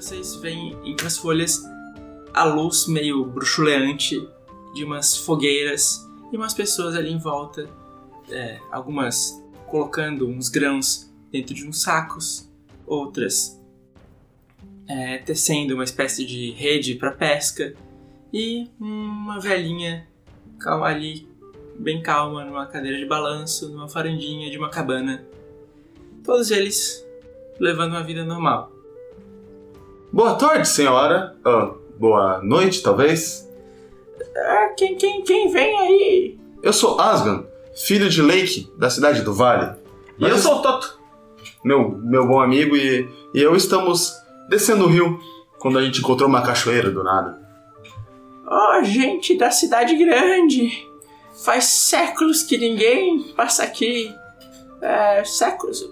vocês veem entre as folhas a luz meio bruxuleante de umas fogueiras e umas pessoas ali em volta, é, algumas colocando uns grãos dentro de uns sacos, outras é, tecendo uma espécie de rede para pesca e uma velhinha calma ali, bem calma, numa cadeira de balanço, numa farandinha de uma cabana. Todos eles levando uma vida normal. Boa tarde, senhora. Ah, boa noite, talvez. Ah, quem, quem, quem vem aí? Eu sou Asgan, filho de Lake, da cidade do Vale. E eu sou o Toto. Meu, meu bom amigo e, e eu estamos descendo o rio quando a gente encontrou uma cachoeira do nada. Oh, gente da cidade grande! Faz séculos que ninguém passa aqui. É, séculos,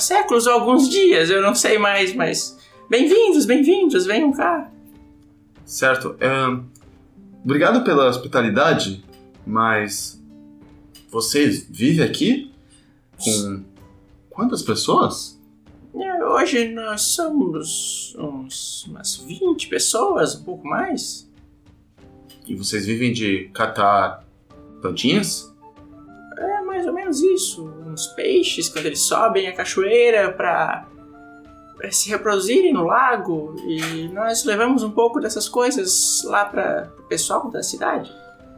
séculos ou alguns dias, eu não sei mais, mas. Bem-vindos, bem-vindos, venham cá. Certo. obrigado pela hospitalidade, mas você vive aqui com quantas pessoas? É, Hoje nós somos uns, umas 20 pessoas, um pouco mais. E vocês vivem de catar plantinhas? É mais ou menos isso. Uns peixes, quando eles sobem a cachoeira para se reproduzirem no lago. E nós levamos um pouco dessas coisas lá para o pessoal da cidade.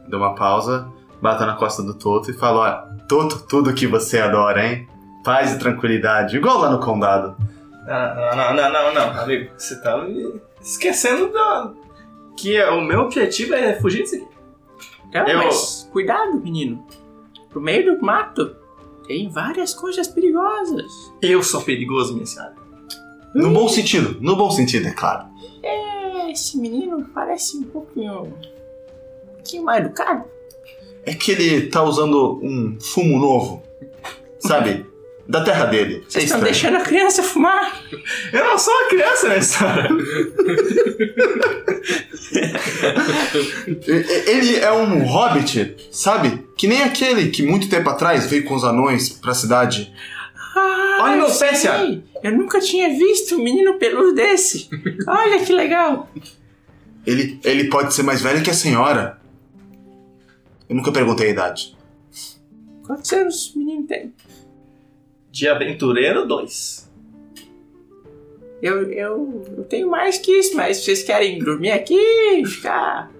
Deu uma pausa, bata na costa do Toto e fala: Olha, Toto, tudo que você adora, hein? Paz e tranquilidade, igual lá no condado. Não, não, não, não, não, amigo. Você tá me esquecendo da... que é- o meu objetivo é fugir disso aqui. Então, Eu- mas cuidado, menino. Pro meio do mato tem várias coisas perigosas. Eu sou perigoso, minha senhora. No bom sentido, no bom sentido, é claro. É, esse menino parece um pouquinho. um pouquinho mal educado. É que ele tá usando um fumo novo, sabe? Da terra dele. É Vocês estão deixando a criança fumar. Eu não sou uma criança, senhora. E- e- Ele é um hobbit, sabe? Que nem aquele que muito tempo atrás veio com os anões pra cidade. Ah, Olha meu pé, sei. Eu nunca tinha visto um menino peludo desse. Olha que legal. Ele, ele pode ser mais velho que a senhora. Eu nunca perguntei a idade. Quantos anos o menino tem? De aventureiro 2. Eu, eu, eu tenho mais que isso, mas vocês querem dormir aqui? Ficar.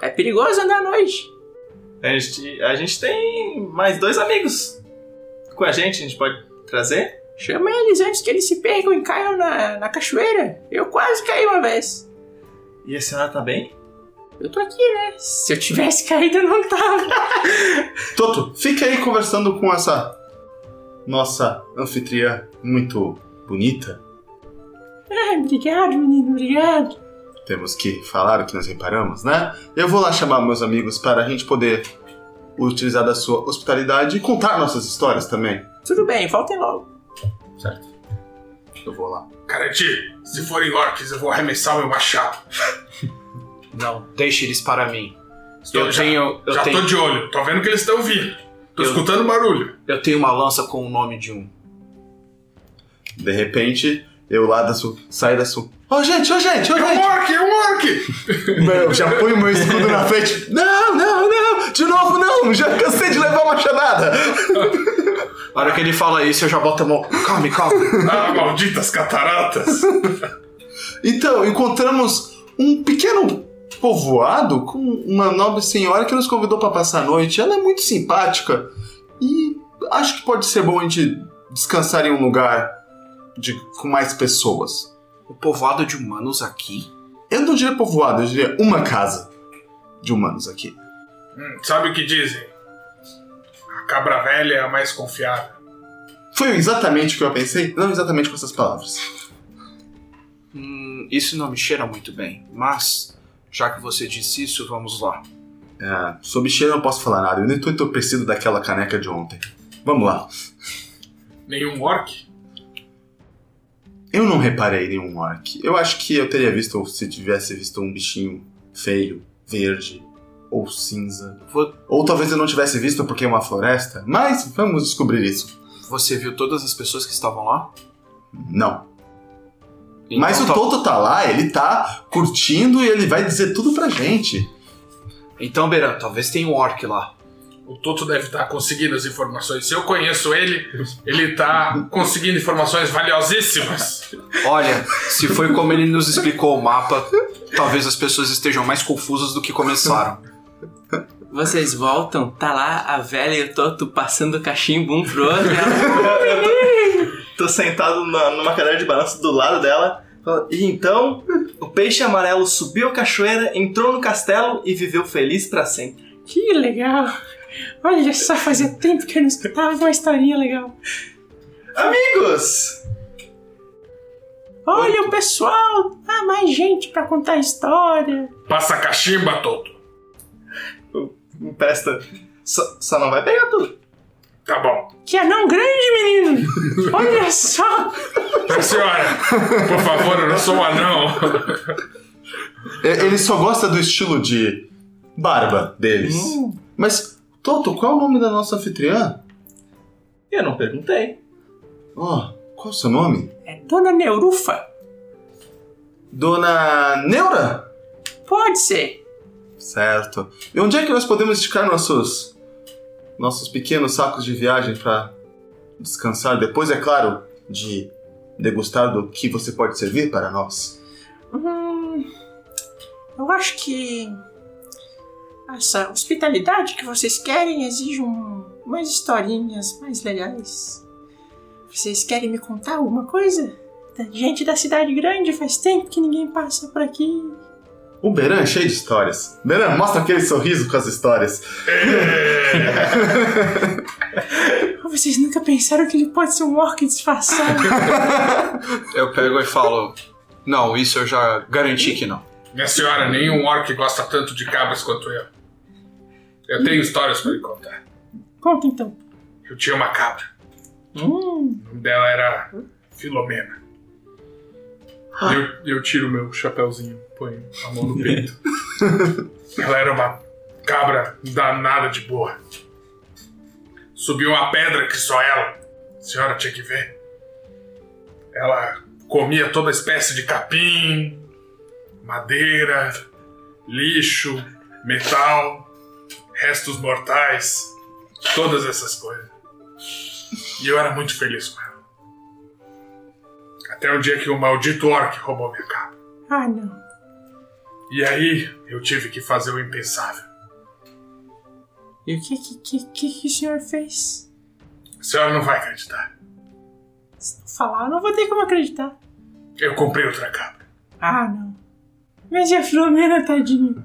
É perigoso andar à noite. A gente, a gente tem mais dois amigos com a gente, a gente pode trazer? Chama eles antes que eles se percam e caiam na, na cachoeira. Eu quase caí uma vez. E a senhora tá bem? Eu tô aqui, né? Se eu tivesse caído, eu não tava. Toto, fica aí conversando com essa nossa anfitriã muito bonita. Ai, obrigado, menino, obrigado. Temos que falar o que nós reparamos, né? Eu vou lá chamar meus amigos para a gente poder utilizar da sua hospitalidade e contar nossas histórias também. Tudo bem, voltem logo. Certo. Eu vou lá. Karate, se forem orcs, eu vou arremessar o meu machado. Não, deixe eles para mim. Estou- Eu já, tenho- eu já tenho- tô de olho, tô vendo que eles estão vindo. Tô Eu- escutando barulho. Eu tenho uma lança com o nome de um. De repente, eu lá da sua. saio da sua. Ô gente, ô gente, ô É um orc, é um orc! Eu já ponho meu escudo na frente. Não, não, não! De novo não! Já cansei de levar machadada! Na hora que ele fala isso, eu já boto a mão. Calme, calme. Ah, malditas cataratas! Então, encontramos um pequeno povoado com uma nobre senhora que nos convidou para passar a noite. Ela é muito simpática e acho que pode ser bom a gente descansar em um lugar de, com mais pessoas. O povoado de humanos aqui? Eu não diria povoado, eu diria uma casa de humanos aqui. Hum, sabe o que dizem? A cabra velha é a mais confiável. Foi exatamente o que eu pensei, não exatamente com essas palavras. Hum, isso não me cheira muito bem. Mas, já que você disse isso, vamos lá. É, sobre cheiro eu não posso falar nada, eu nem tô entorpecido daquela caneca de ontem. Vamos lá. Nenhum orc? Eu não reparei nenhum orc. Eu acho que eu teria visto se tivesse visto um bichinho feio, verde ou cinza. Ou talvez eu não tivesse visto porque é uma floresta, mas vamos descobrir isso. Você viu todas as pessoas que estavam lá? Não. Mas o tá- Toto tá lá, ele tá curtindo e ele vai dizer tudo pra gente. Então, Beran, talvez tenha um orc lá. O Toto deve estar conseguindo as informações. Se eu conheço ele, ele tá conseguindo informações valiosíssimas. Olha, se foi como ele nos explicou o mapa, talvez as pessoas estejam mais confusas do que começaram. Vocês voltam, tá lá a velha e o Toto passando cachimbo um pro outro. ela, Tô sentado na- numa cadeira de balanço do lado dela. E então, o peixe amarelo subiu a cachoeira, entrou no castelo e viveu feliz pra sempre. Que legal. Olha só, fazia tempo que eu não escutava uma historinha legal. Amigos! Olha o pessoal, ah, mais gente pra contar história. Passa cachimba, Toto. Empresta. Só, só não vai pegar tudo. Tá bom. Que anão grande, menino. Olha só. Minha senhora, por favor, eu não sou um anão. É, Ele só gosta do estilo de barba deles. Mas, Toto, qual é o nome da nossa anfitriã? Eu não perguntei. Ó, qual é o seu nome? É Dona Neurufa. Dona Neura? Pode ser. Certo. E onde é que nós podemos esticar nossos nossos pequenos sacos de viagem para descansar depois, é claro, de degustar do que você pode servir para nós? Hum, eu acho que essa hospitalidade que vocês querem exige um, umas historinhas mais legais. Vocês querem me contar alguma coisa? Gente da cidade grande, faz tempo que ninguém passa por aqui. O Beran é cheio de histórias. Beran, mostra aquele sorriso com as histórias. Vocês nunca pensaram que ele pode ser um orc disfarçado? Eu pego e falo: Não, isso eu já garanti que não. Minha senhora, nenhum orc gosta tanto de cabras quanto eu. Eu tenho histórias pra lhe contar. Conta então. Eu tinha uma cabra. Hum, O nome dela era Filomena. Eu, eu tiro meu chapéuzinho, ponho a mão no peito. Ela era uma cabra danada de boa. Subiu uma pedra que só ela. A senhora tinha que ver. Ela comia toda espécie de capim, madeira, lixo, metal, restos mortais, todas essas coisas. E eu era muito feliz com ela. Até o dia que o maldito orc roubou minha cabra. ah, não. E aí eu tive que fazer o impensável. E o que que, que, que, o senhor fez? A senhora não vai acreditar. Se não falar, eu não vou ter como acreditar. Eu comprei outra cabra. Ah, não. Mas e a Filomena, tadinho?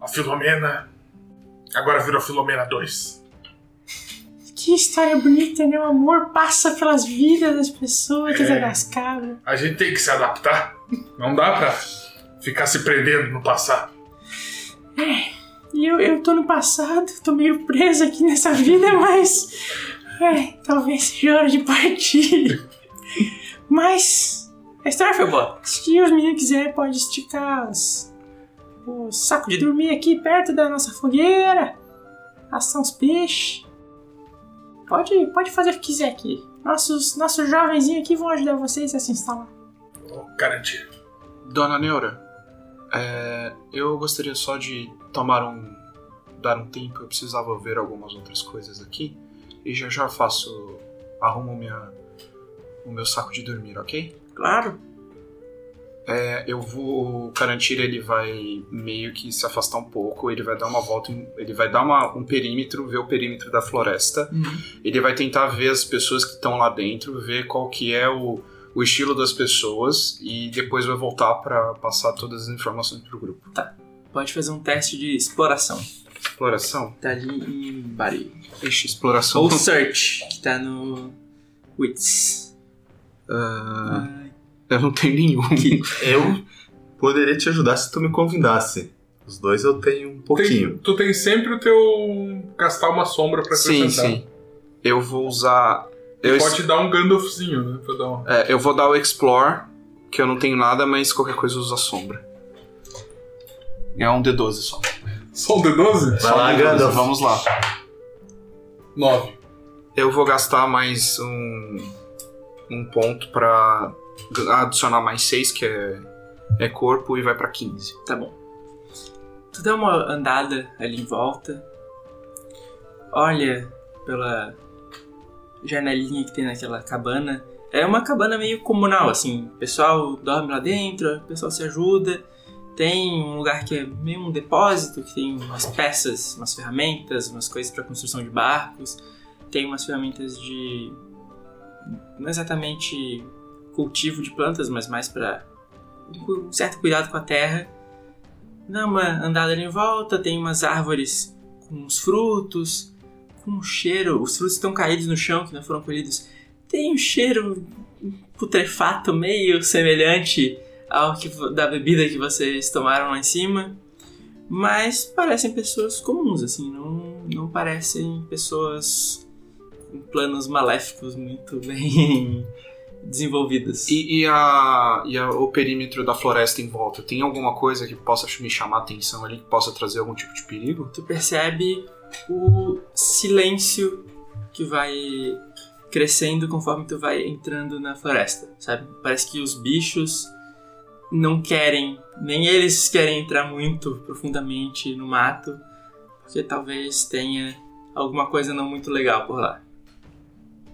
A Filomena. Agora virou Filomena 2. Que história bonita, né? O amor passa pelas vidas das pessoas, É. das cabras. A gente tem que se adaptar. Não dá pra ficar se prendendo no passado. E eu, eu tô no passado, tô meio presa aqui nessa vida, mas. É, talvez seja hora de partir. Mas. A história foi boa. Se os meninos quiserem, pode esticar os, o saco de dormir aqui perto da nossa fogueira. Assar uns peixes. Pode, pode fazer o que quiser aqui. Nossos, nossos jovenzinhos aqui vão ajudar vocês a se instalar. Vou garantir. Dona Neura, é, eu gostaria só de tomar um. dar um tempo. Eu precisava ver algumas outras coisas aqui. E já já faço. arrumo minha, o meu saco de dormir, ok? claro. É, eu vou. O Carantir ele vai meio que se afastar um pouco. Ele vai dar uma volta. ele vai dar uma- um perímetro, ver o perímetro da floresta. Ele vai tentar ver as pessoas que estão lá dentro, ver qual que é o, o estilo das pessoas. E depois vai voltar pra passar todas as informações pro grupo. Pode fazer um teste de exploração. Exploração? Tá ali em Bari. Ixi, exploração. Ou Search, que tá no Wits. Ah, eu não tenho nenhum. Eu poderia te ajudar se tu me convidasse. Os dois eu tenho um pouquinho. Tem- tu tem sempre o teu. gastar uma sombra pra sim, acrescentar. sim. Eu vou usar. Eu, Pode dar um Gandalfzinho, né? Pra dar um... é, eu vou dar o Explore, que eu não tenho nada, mas qualquer coisa usa sombra. É um D12 só. Só um D12? Vai Só lá, um D12, Gandalf. Vamos lá. 9. Eu vou gastar mais um, um ponto pra adicionar mais 6, que é, é corpo, e vai pra 15. Tá bom. Tu dá uma andada ali em volta, olha pela janelinha que tem naquela cabana. É uma cabana meio comunal, assim. O pessoal dorme lá dentro, o pessoal se ajuda. Tem um lugar que é meio um depósito, que tem umas peças, umas ferramentas, umas coisas para construção de barcos. Tem umas ferramentas de. não exatamente cultivo de plantas, mas mais para um certo cuidado com a terra. Dá uma andada ali em volta, tem umas árvores com uns frutos, com um cheiro. Os frutos estão caídos no chão que não foram colhidos. Tem um cheiro putrefato meio semelhante ao que da bebida que vocês tomaram lá em cima. Mas parecem pessoas comuns, assim, não, não parecem pessoas com planos maléficos muito bem desenvolvidas. E, e a, e a- o perímetro da floresta em volta, tem alguma coisa que possa me chamar a atenção ali, que possa trazer algum tipo de perigo? tu percebe o silêncio que vai crescendo conforme tu vai entrando na floresta, sabe? Parece que os bichos não querem, nem eles querem entrar muito profundamente no mato, porque talvez tenha alguma coisa não muito legal por lá.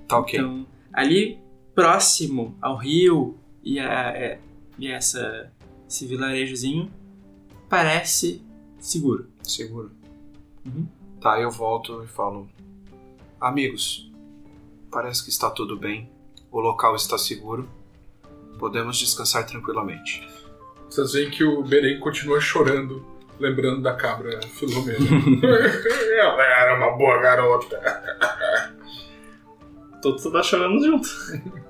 Tá ok. Então, ali próximo ao rio e a, é- e essa, esse vilarejozinho, parece seguro. Seguro. Uhum. Tá, eu volto e falo: Amigos, parece que está tudo bem. O local está seguro. Podemos descansar tranquilamente. Vocês veem que o Beren continua chorando, lembrando da cabra Filomena. Ela era uma boa garota. Todos tá chorando junto.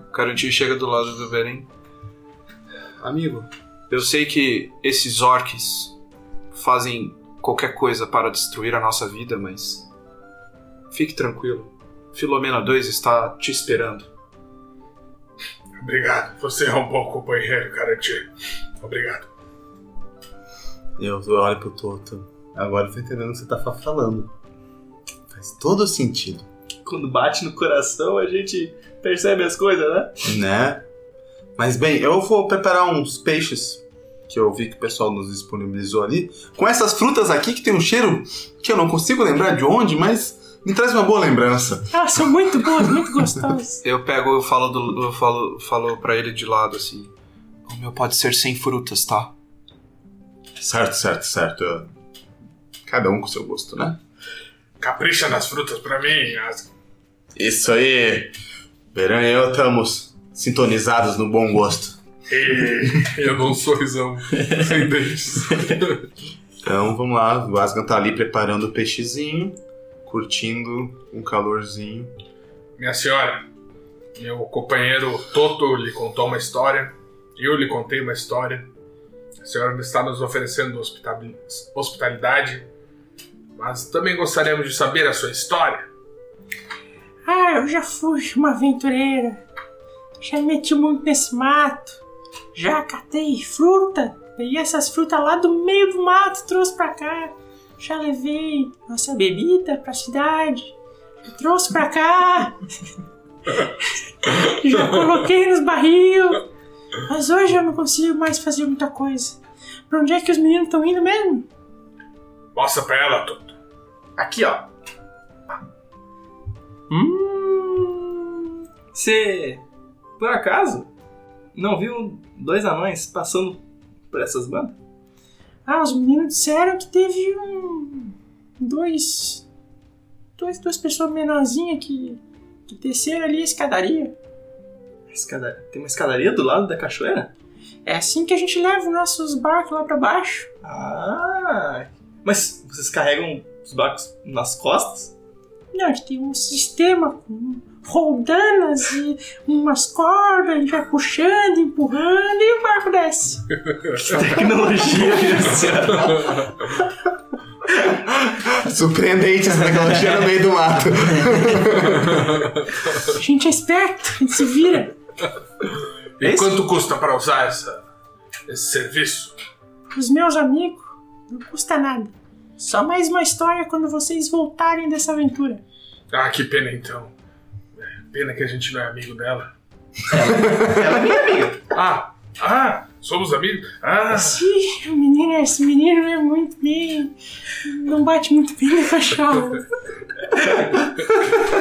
O Carantinho chega do lado do Beren. Amigo, eu sei que esses orcs fazem qualquer coisa para destruir a nossa vida, mas. Fique tranquilo. Filomena 2 está te esperando. Obrigado, você é um bom companheiro, Garantia. Obrigado. Eu olho pro Toto. Agora eu tô entendendo o que você tá fa- falando. Faz todo sentido, Quando bate no coração, a gente percebe as coisas, né? né? Mas bem, eu vou preparar uns peixes que eu vi que o pessoal nos disponibilizou ali. Com essas frutas aqui que tem um cheiro que eu não consigo lembrar de onde, mas me traz uma boa lembrança. Elas são muito boas, muito gostosas. Eu pego, eu falo, do, eu falo, falo pra ele de lado assim. O meu pode ser sem frutas, tá? Certo, certo, certo. Cada um com seu gosto, né? Capricha nas frutas pra mim. As... Isso aí. Verão e eu estamos sintonizados no bom gosto. E eu dou um sorrisão sem dentes. Então vamos lá, o Asgan tá ali preparando o peixezinho, curtindo um calorzinho. Minha senhora, meu companheiro Toto lhe contou uma história. Eu lhe contei uma história. A senhora está nos oferecendo hospitalidade, mas também gostaríamos de saber a sua história. Ah, eu já fui uma aventureira. Já me meti muito nesse mato. Já catei fruta. Peguei essas frutas lá do meio do mato, trouxe pra cá. Já levei nossa bebida pra cidade. Já trouxe pra cá. Já coloquei nos barril. Mas hoje eu não consigo mais fazer muita coisa. Pra onde é que os meninos estão indo mesmo? Mostra pra ela, Toto. Aqui, ó. Hum, Você, por acaso, não viu dois anões passando por essas bandas? Ah, os meninos disseram que teve um. Dois. Dois, duas pessoas menorzinhas que, que desceram ali a escadaria. Escada- Tem uma escadaria do lado da cachoeira? É assim que a gente leva os nossos barcos lá pra baixo. Ah! Mas vocês carregam os barcos nas costas? Não, a gente tem um sistema com roldanas e umas cordas, a gente vai puxando, empurrando e o barco desce. Tecnologia, senhora. Surpreendente essa tecnologia no meio do mato. A gente é esperto, a gente se vira. E Esse- quanto custa para usar essa, esse serviço? Os meus amigos, não custa nada. Só mais uma história quando vocês voltarem dessa aventura. Ah, que pena então. É, Pena que a gente não é amigo dela. Ela é minha amiga. Ah, ah, somos amigos? Ah, Sim, o menino, esse menino é muito bem. Não bate muito bem no cachorro.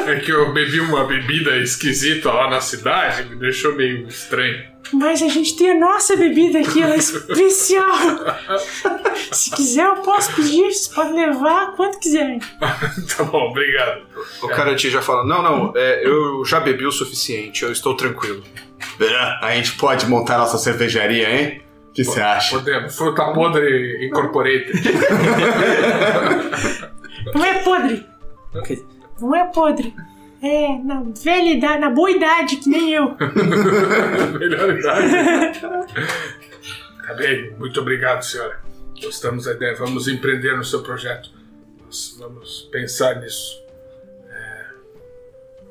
é que eu bebi uma bebida esquisita lá na cidade, me deixou meio estranho. Mas a gente tem a nossa bebida aqui, ela é especial. Se quiser, eu posso pedir, você pode levar quanto quiser. tá bom, obrigado. O Karati já fala: Não, não, é, eu já bebi o suficiente, eu estou tranquilo. Berã, a gente pode montar nossa cervejaria, hein? O que você acha? Podemos. Fruta podre incorporated. Não é podre. Não é podre. É na velha idade, na boa idade, que nem eu. Melhor idade. Tá bem, muito obrigado, senhora. Gostamos da ideia. Vamos empreender no seu projeto. Nós vamos pensar nisso. É,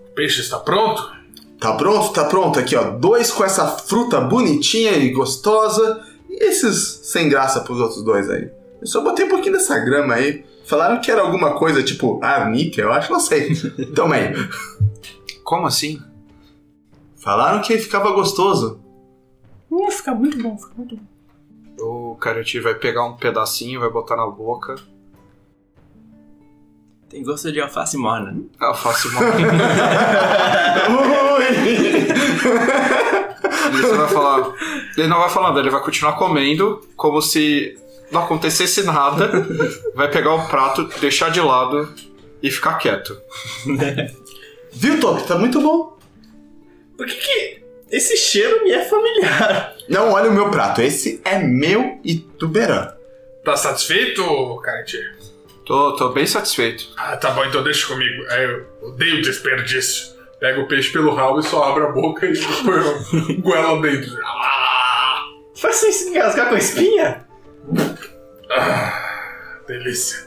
O peixe está pronto? Tá pronto? Tá pronto. Aqui, ó. Dois com essa fruta bonitinha e gostosa. E esses sem graça pros outros dois aí. Eu só botei um pouquinho dessa grama aí. Falaram que era alguma coisa tipo arnica, eu acho, não sei. Toma aí. Como assim? Falaram que ficava gostoso. Uh, fica muito bom, fica muito bom. O Karati vai pegar um pedacinho, vai botar na boca. Tem gosto de alface morna. Alface mal. Ui! E você vai falar. Ele não vai falar nada, ele vai continuar comendo como se não acontecesse nada. Vai pegar o prato, deixar de lado e ficar quieto. Viu, Top? Tá muito bom. Por que que esse cheiro me é familiar? Não, olha o meu prato. Esse é meu e do Berã. Tá satisfeito, Karate? Tô, tô bem satisfeito. Ah, tá bom, então deixa comigo. É, eu odeio desperdício. Pega o peixe pelo rabo e só abre a boca e põe um goela dentro. Ah, Faz sem se engasgar com a espinha? Delícia.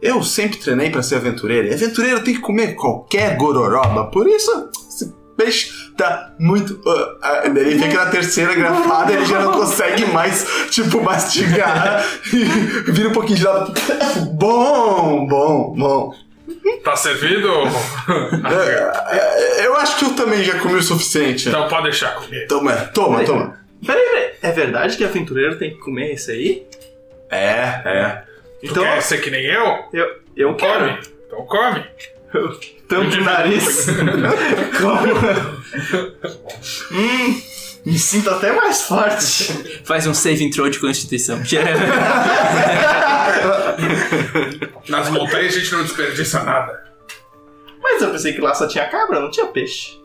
Eu sempre treinei pra ser aventureiro. E aventureiro tem que comer qualquer gororoba. Por isso, esse peixe tá muito. Uh, uh, ele que na terceira grafada ele já não consegue mais, tipo, mastigar. e vira um pouquinho de lado. Bom, bom, bom. Tá servido? É, eu acho que eu também já comi o suficiente. então pode deixar comigo. Toma, toma, toma. Peraí, peraí. É verdade que aventureiro tem que comer isso aí? É, é. Tu Então, quer ser que nem eu? eu, eu quero. Come. Então come. Eu tampo o nariz. Como? hum, me sinto até mais forte. Faz um save throw de constituição. Nas montanhas a gente não desperdiça nada. Mas eu pensei que lá só tinha cabra, não tinha peixe.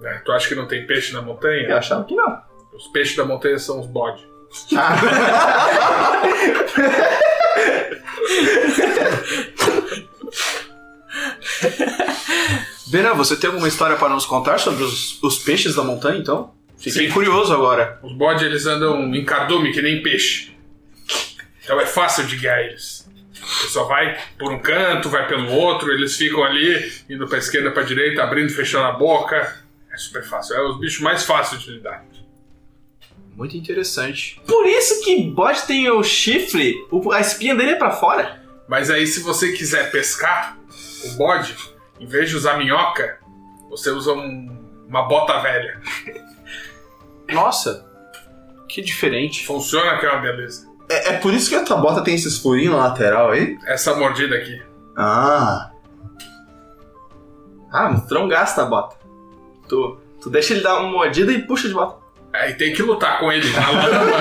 né? Tu acha que não tem peixe na Eu montanha? achava que não. Os peixes da montanha são os bodes. Bena, você tem alguma história para nos contar sobre os, os peixes da montanha, então? Fiquei Sim. curioso agora. Os bodes eles andam em cardume que nem peixe. Então é fácil de guiar eles. Você só vai por um canto, vai pelo outro, eles ficam ali, indo pra esquerda, pra direita, abrindo fechando a boca. É super fácil. É os bichos mais fáceis de lidar. Muito interessante. Por isso que bode tem o chifre, o- a espinha dele é pra fora. Mas aí, se você quiser pescar o bode, em vez de usar minhoca, você usa um- uma bota velha. Nossa, que diferente. Funciona que é uma beleza. É, é por isso que a tua bota tem esses furinhos na lateral aí? Essa mordida aqui. Ah. Ah, não gasta a bota. Tu, tu deixa ele dar uma mordida e puxa de volta. Aí tem que lutar com ele na lama.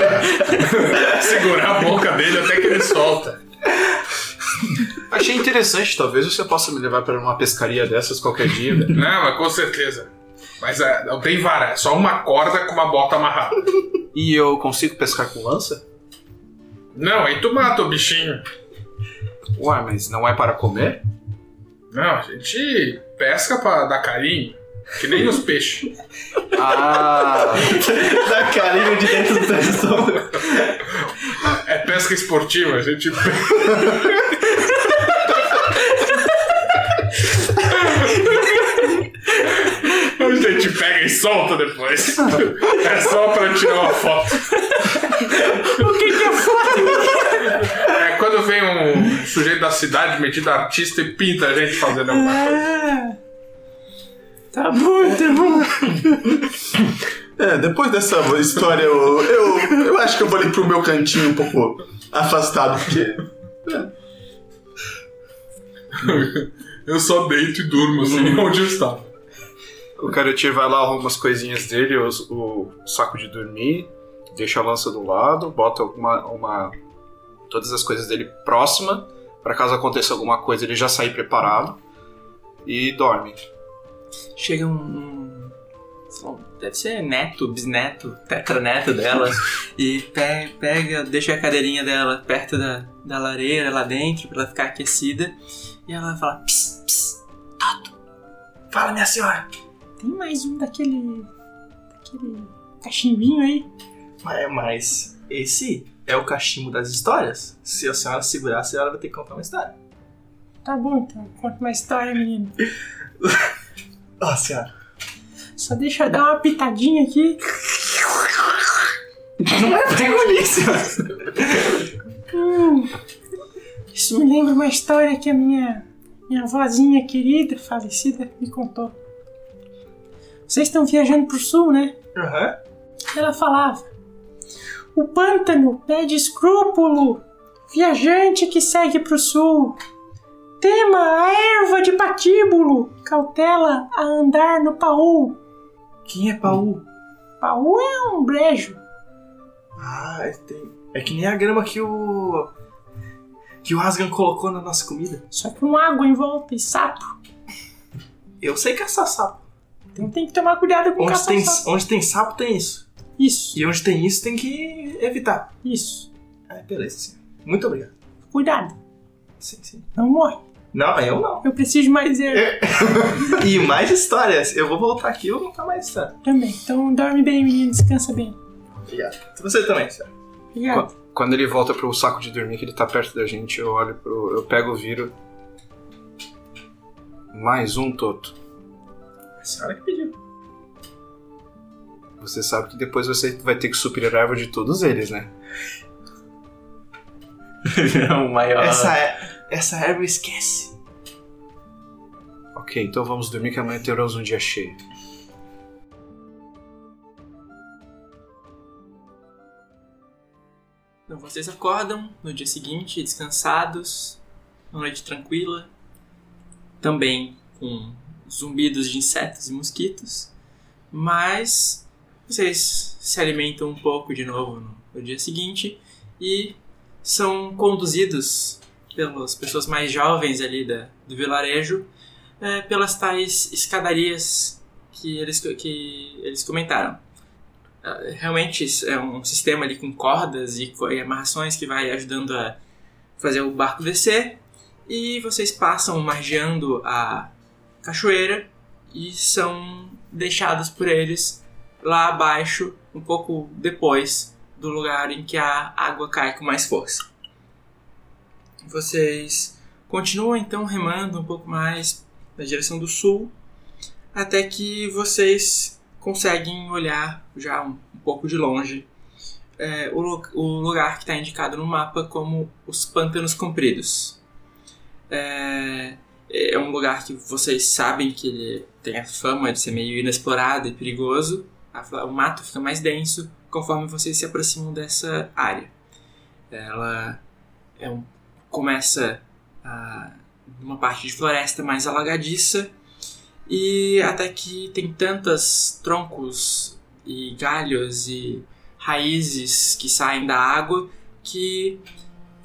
Segurar a boca dele até que ele solta. Achei interessante, talvez você possa me levar para uma pescaria dessas qualquer dia. velho. Não, mas com certeza. Mas é, não tem vara, é só uma corda com uma bota amarrada. e eu consigo pescar com lança? Não, aí tu mata o bichinho. Ué, mas não é para comer? Não, a gente pesca pra dar carinho. Que nem os peixes. Ah, Dá carinho de dentro do estômago. É pesca esportiva, a gente. A gente pega e solta depois. É só pra tirar uma foto. O que que é foda? É quando vem um sujeito da cidade metido artista e pinta a gente fazendo alguma coisa. Tá bom, tá bom. É, depois dessa história, eu, eu, eu acho que eu vou ali pro meu cantinho um pouco afastado, porque. Eu só deito e durmo assim onde eu estava. O Karutir vai lá, arruma umas coisinhas dele, os- o, saco de dormir, deixa a lança do lado, bota alguma, uma, todas as coisas dele próxima, para caso aconteça alguma coisa ele já sair preparado, e dorme. Chega um. lá, deve ser neto, bisneto, tetraneto dela. e pe- pega, deixa a cadeirinha dela perto da, da lareira lá dentro pra ela ficar aquecida. E ela fala: Psst, psst, Toto, fala minha senhora. Tem mais um daquele. daquele cachimbinho aí. Mas, mas esse é o cachimbo das histórias. Se a senhora segurar, a senhora vai ter que contar uma história. Tá bom, então. Conta uma história, menino. Senhora. Só deixa eu dar uma pitadinha aqui. Não é pra engolir. Hum, isso me lembra uma história que a minha, minha vozinha querida, falecida, me contou. Vocês estão viajando pro sul, né? Aham. Ela falava: O pântano pede escrúpulo, viajante que segue pro sul. Tema a erva de patíbulo, cautela a andar no paú. Quem é Paul? Paú é um brejo. Ah, é, tem... é que nem a grama que o. que o Asgan colocou na nossa comida. Só com água em volta e sapo. Eu sei caçar sapo. Então tem que tomar cuidado com Onde caçar tem, sapo. onde tem sapo, tem isso. Isso, E onde tem isso, tem que evitar. isso. Ah, beleza. Muito obrigado. Cuidado, Sim, sim. não morre. Não, eu não. Eu preciso de mais erva E mais histórias. Eu vou voltar aqui e vou contar mais história. também. Então dorme bem, menino, descansa bem. Obrigado. Você também, senhor. Obrigado. Quando ele volta pro saco de dormir, que ele tá perto da gente, eu olho pro. eu pego o viro. Mais um Toto. A senhora que pediu. Você sabe que depois você vai ter que suprir a erva de todos eles, né? o maior. Essa, é, essa erva esquece. Ok, então vamos dormir que amanhã teremos um dia cheio. Então vocês acordam no dia seguinte, descansados, uma noite tranquila, também com zumbidos de insetos e mosquitos, mas vocês se alimentam um pouco de novo no, no dia seguinte e são conduzidos pelas pessoas mais jovens ali da, do vilarejo eh, pelas tais escadarias que eles, que eles comentaram. Ah, realmente é um sistema ali com cordas e, e amarrações que vai ajudando a fazer o barco descer e vocês passam margeando a cachoeira e são deixados por eles lá abaixo um pouco depois do lugar em que a água cai com mais força. Vocês continuam então remando um pouco mais na direção do sul até que vocês conseguem olhar já um, um pouco de longe é, o, o lugar que está indicado no mapa como os Pântanos Compridos. É, é um lugar que vocês sabem que ele tem a fama de ser meio inexplorado e perigoso. O mato fica mais denso conforme vocês se aproximam dessa área. Ela é um- começa a, numa parte de floresta mais alagadiça e até que tem tantos troncos e galhos e raízes que saem da água que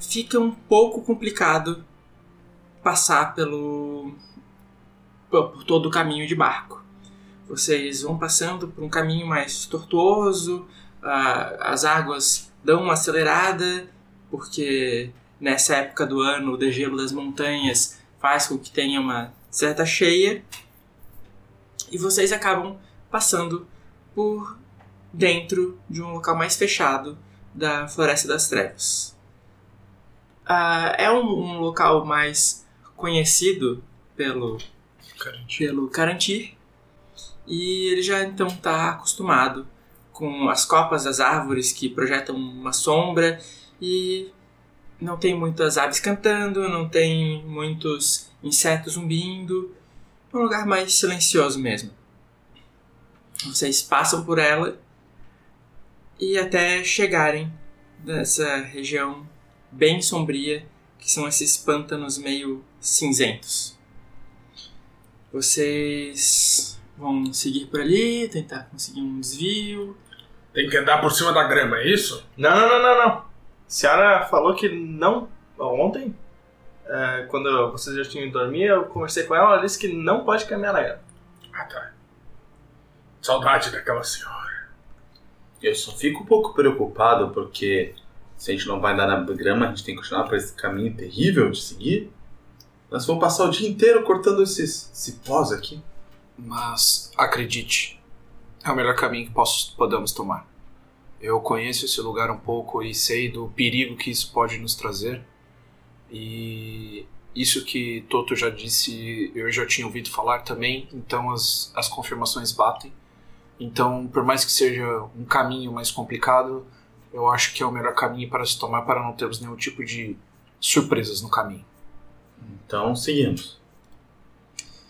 fica um pouco complicado passar pelo por por todo o caminho de barco. Vocês vão passando por um caminho mais tortuoso, ah, as águas dão uma acelerada, porque nessa época do ano o degelo das montanhas faz com que tenha uma certa cheia, e vocês acabam passando por dentro de um local mais fechado da Floresta das Trevas. Ah, é um, um local mais conhecido pelo, pelo Carantir e ele já então está acostumado com as copas das árvores que projetam uma sombra e não tem muitas aves cantando, não tem muitos insetos zumbindo, é um lugar mais silencioso mesmo. Vocês passam por ela e até chegarem nessa região bem sombria, que são esses pântanos meio cinzentos. Vocês vão seguir por ali, tentar conseguir um desvio. Tem que andar por cima da grama, é isso? Não, não, não, não, não. A senhora falou que não. Ontem, é, quando vocês já tinham ido dormir, eu conversei com ela, ela disse que não pode caminhar na grama. Ah, tá. Saudade daquela senhora. Eu só fico um pouco preocupado porque se a gente não vai andar na grama, a gente tem que continuar por esse caminho terrível de seguir. Nós vamos passar o dia inteiro cortando esses cipós aqui. Mas acredite, é o melhor caminho que posso, podemos tomar. Eu conheço esse lugar um pouco e sei do perigo que isso pode nos trazer. E isso que Toto já disse, eu já tinha ouvido falar também, então as, as confirmações batem. Então, por mais que seja um caminho mais complicado, eu acho que é o melhor caminho para se tomar para não termos nenhum tipo de surpresas no caminho. Então, seguimos.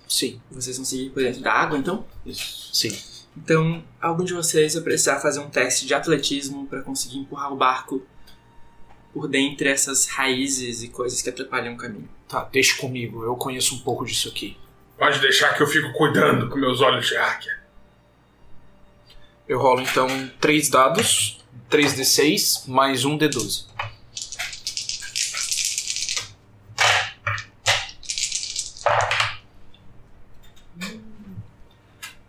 Sim, Vocês vão seguir por dentro da água, então? Isso. sim. Então, algum de vocês vai precisar fazer um teste de atletismo para conseguir empurrar o barco por dentre essas raízes e coisas que atrapalham o caminho. Tá, deixe comigo, eu conheço um pouco disso aqui. Pode deixar que eu fico cuidando com meus olhos de águia. Eu rolo então três dados, 3d6 mais um d12.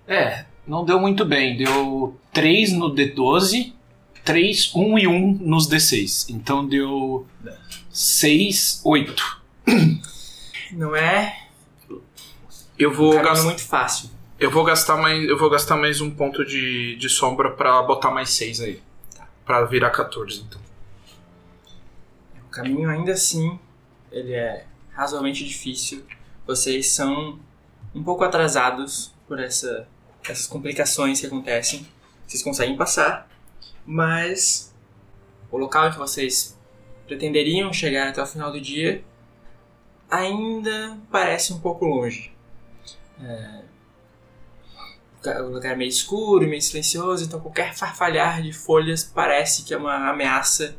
É, não deu muito bem. Deu 3 no D12, 3, 1 e 1 nos D6. Então deu 6, 8. Não é Eu vou, caminho gastar, muito fácil. eu vou gastar mais, eu vou gastar mais um ponto de, de sombra pra botar mais 6 aí. Pra virar 14, então. O caminho ainda assim, ele é razoavelmente difícil. Vocês são um pouco atrasados por essa, essas complicações que acontecem. Vocês conseguem passar, mas o local em que vocês pretenderiam chegar até o final do dia ainda parece um pouco longe. É, o lugar é meio escuro, meio silencioso, então qualquer farfalhar de folhas parece que é uma ameaça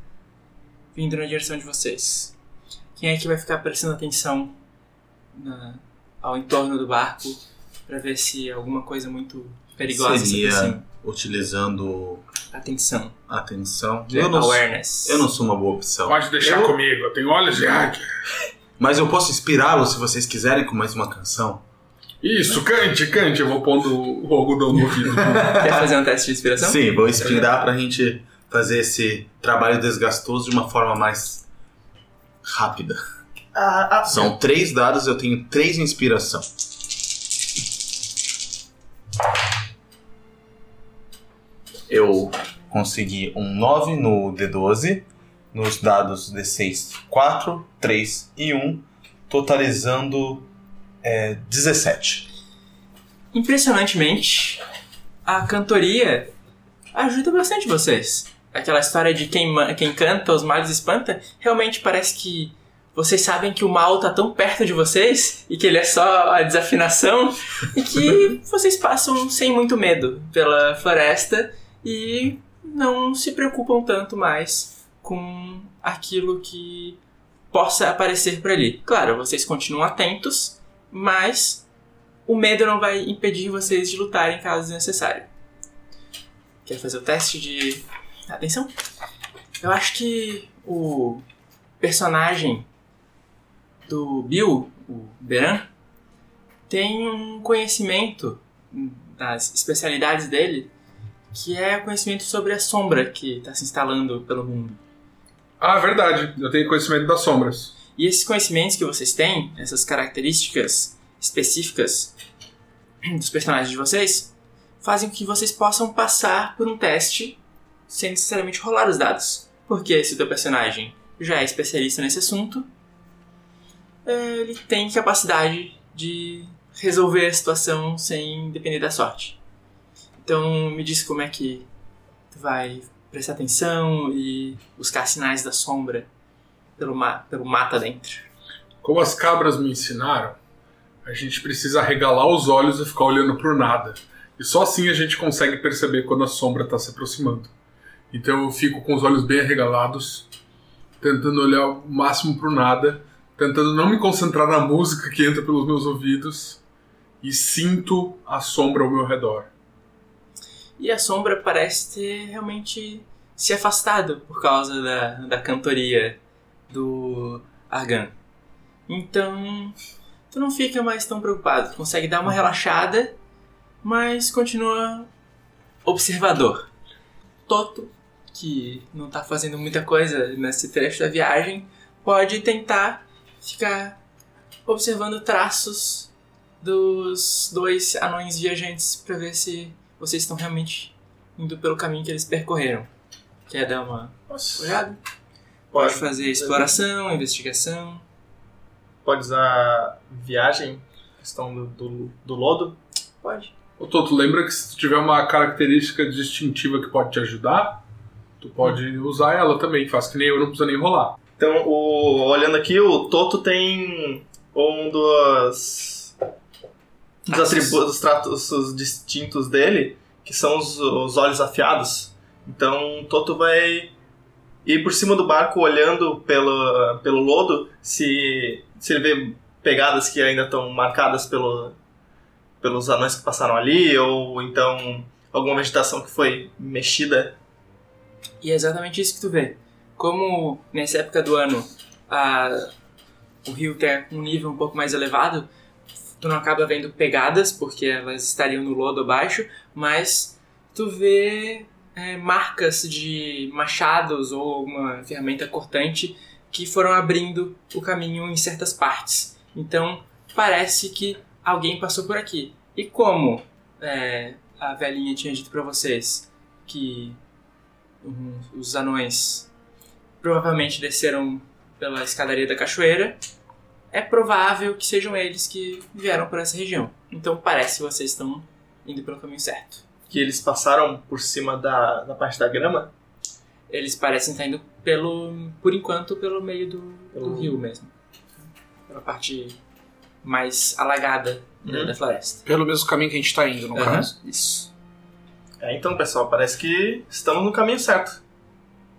vindo na direção de vocês. Quem é que vai ficar prestando atenção na- ao entorno do barco para ver se alguma coisa muito perigosa se Seria aproxima? utilizando Atenção. atenção. Eu não, sou- awareness. eu não sou uma boa opção. Pode deixar Eu- comigo, eu tenho olhos de águia. Mas eu posso inspirá-lo se vocês quiserem com mais uma canção. Isso, cante, cante. Eu vou pondo o algodão no ouvido. Quer fazer um teste de inspiração? Sim, vou inspirar pra gente fazer esse trabalho desgastoso de uma forma mais rápida. Ah, ah, São três dados, eu tenho três em inspiração. Eu consegui um 9 no D12, nos dados D6, 4, 3 e 1, totalizando é, 17. Impressionantemente, a cantoria ajuda bastante vocês. Aquela história de quem, quem canta, os males espanta, realmente parece que vocês sabem que o mal tá tão perto de vocês e que ele é só a desafinação e que vocês passam sem muito medo pela floresta e não se preocupam tanto mais com aquilo que possa aparecer por ali. Claro, vocês continuam atentos, mas o medo não vai impedir vocês de lutarem caso necessário. Quer fazer o teste de atenção? Eu acho que o personagem do Bill, o Beran, tem um conhecimento das especialidades dele, que é o conhecimento sobre a sombra que está se instalando pelo mundo. ah, verdade. Eu tenho conhecimento das sombras. E esses conhecimentos que vocês têm, essas características específicas dos personagens de vocês, fazem com que vocês possam passar por um teste sem necessariamente rolar os dados. Porque se o teu personagem já é especialista nesse assunto, ele tem capacidade de resolver a situação sem depender da sorte. Então me diz como é que tu vai prestar atenção e buscar sinais da sombra pelo, ma pelo mata dentro. Como as cabras me ensinaram, a gente precisa regalar os olhos e ficar olhando por nada. E só assim a gente consegue perceber quando a sombra está se aproximando. Então eu fico com os olhos bem arregalados, tentando olhar o máximo pro nada, tentando não me concentrar na música que entra pelos meus ouvidos e sinto a sombra ao meu redor. E a sombra parece ter realmente se afastado por causa da, da cantoria do Argan. Então, tu não fica mais tão preocupado. Tu consegue dar uma relaxada, mas continua observador. Toto, que não tá fazendo muita coisa nesse trecho da viagem, pode tentar ficar observando traços dos dois anões viajantes para ver se vocês estão realmente indo pelo caminho que eles percorreram. Quer dar uma olhada? Pode fazer exploração, investigação. Pode usar viagem, questão do, do, do lodo. Pode. Ô Toto, lembra que se tu tiver uma característica distintiva que pode te ajudar, tu pode usar ela também, faz que nem eu, não precisa nem rolar. Então, o, olhando aqui, o Toto tem um dos, dos atributos, dos traços distintos dele, que são os, os olhos afiados. Então, Toto vai ir por cima do barco olhando pelo, pelo lodo, se, se ele vê pegadas que ainda estão marcadas pelo, pelos anões que passaram ali, ou então alguma vegetação que foi mexida. E é exatamente isso que tu vê. Como nessa época do ano a- o rio tem um nível um pouco mais elevado, tu não acaba vendo pegadas, porque elas estariam no lodo abaixo, mas tu vê é, marcas de machados ou alguma ferramenta cortante que foram abrindo o caminho em certas partes. Então parece que alguém passou por aqui. E como é, a velhinha tinha dito pra vocês que os anões provavelmente desceram pela escadaria da cachoeira, é provável que sejam eles que vieram por essa região. Então parece que vocês estão indo pelo caminho certo. Que eles passaram por cima da, da parte da grama. Eles parecem estar indo pelo, por enquanto, pelo meio do, do Pelo- rio mesmo. Pela parte mais alagada da- Uhum. da floresta. Pelo mesmo caminho que a gente tá indo, no Aham, caso. Isso. É, então, pessoal, parece que estamos no caminho certo.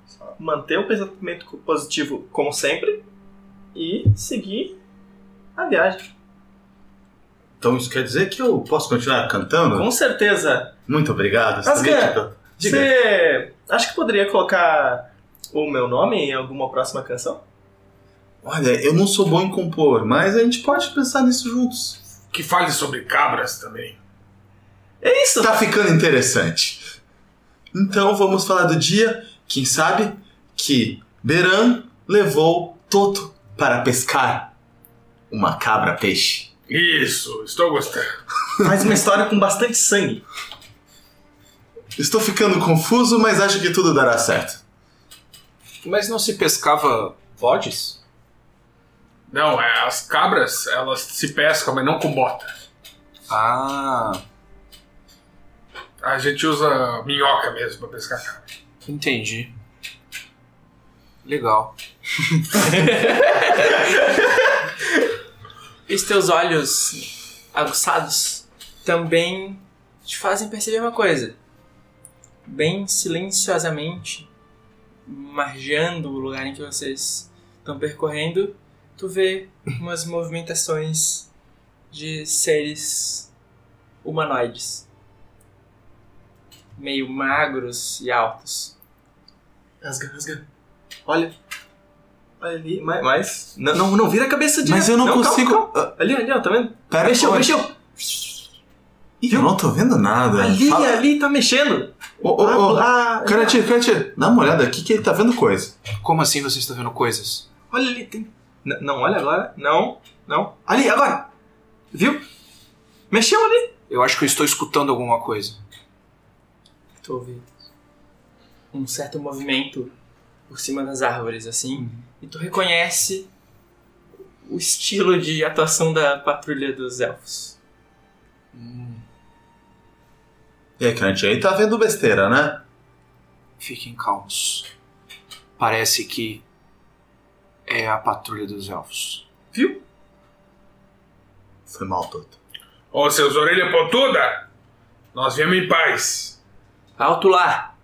Só manter o pensamento positivo como sempre e seguir a viagem. Então isso quer dizer que eu posso continuar cantando? Com certeza. Muito obrigado. Diga. Você acha que poderia colocar o meu nome em alguma próxima canção? Olha, eu não sou bom em compor, mas a gente pode pensar nisso juntos. Que fale sobre cabras também. É isso! Tá ficando interessante. Então vamos falar do dia, quem sabe, que Beran levou Toto para pescar uma cabra-peixe. Isso, estou gostando. Faz uma história com bastante sangue. Estou ficando confuso, mas acho que tudo dará certo. Mas não se pescava bodes? Não, é, as cabras, elas se pescam, mas não com bota. Ah, A gente usa minhoca mesmo pra pescar cabra. entendi. Legal. E os teus olhos aguçados também te fazem perceber uma coisa. Bem silenciosamente, margeando o lugar em que vocês estão percorrendo, tu vê umas movimentações de seres humanoides. Meio magros e altos. Rasga, rasga. Olha. Ali. Mas. mas- não, não, não vira a cabeça de. Mas eu não, calma, consigo. calma. Ah, Ali, ali, ó, tá vendo? Pera, mexeu, olha. mexeu. Ih, eu não tô vendo nada. Ali, Fala- ali, tá mexendo. Ô, ô, ô, Ah, ah, Karate, Karate, dá uma olhada aqui que ele tá vendo coisa. Como assim você está vendo coisas? Olha ali, tem. N- não, olha agora. Não, não. Ali, agora. Viu? Mexeu ali. Eu acho que eu estou escutando alguma coisa. Tu ouve um certo movimento por cima das árvores, assim, e tu reconhece o estilo de atuação da patrulha dos elfos. E aí, Karate, aí tá vendo besteira, né? Fiquem calmos. Parece que é a patrulha dos elfos. Foi mal, Toto. Ô, seus orelhas pontuda! Nós viemos em paz. Alto lá!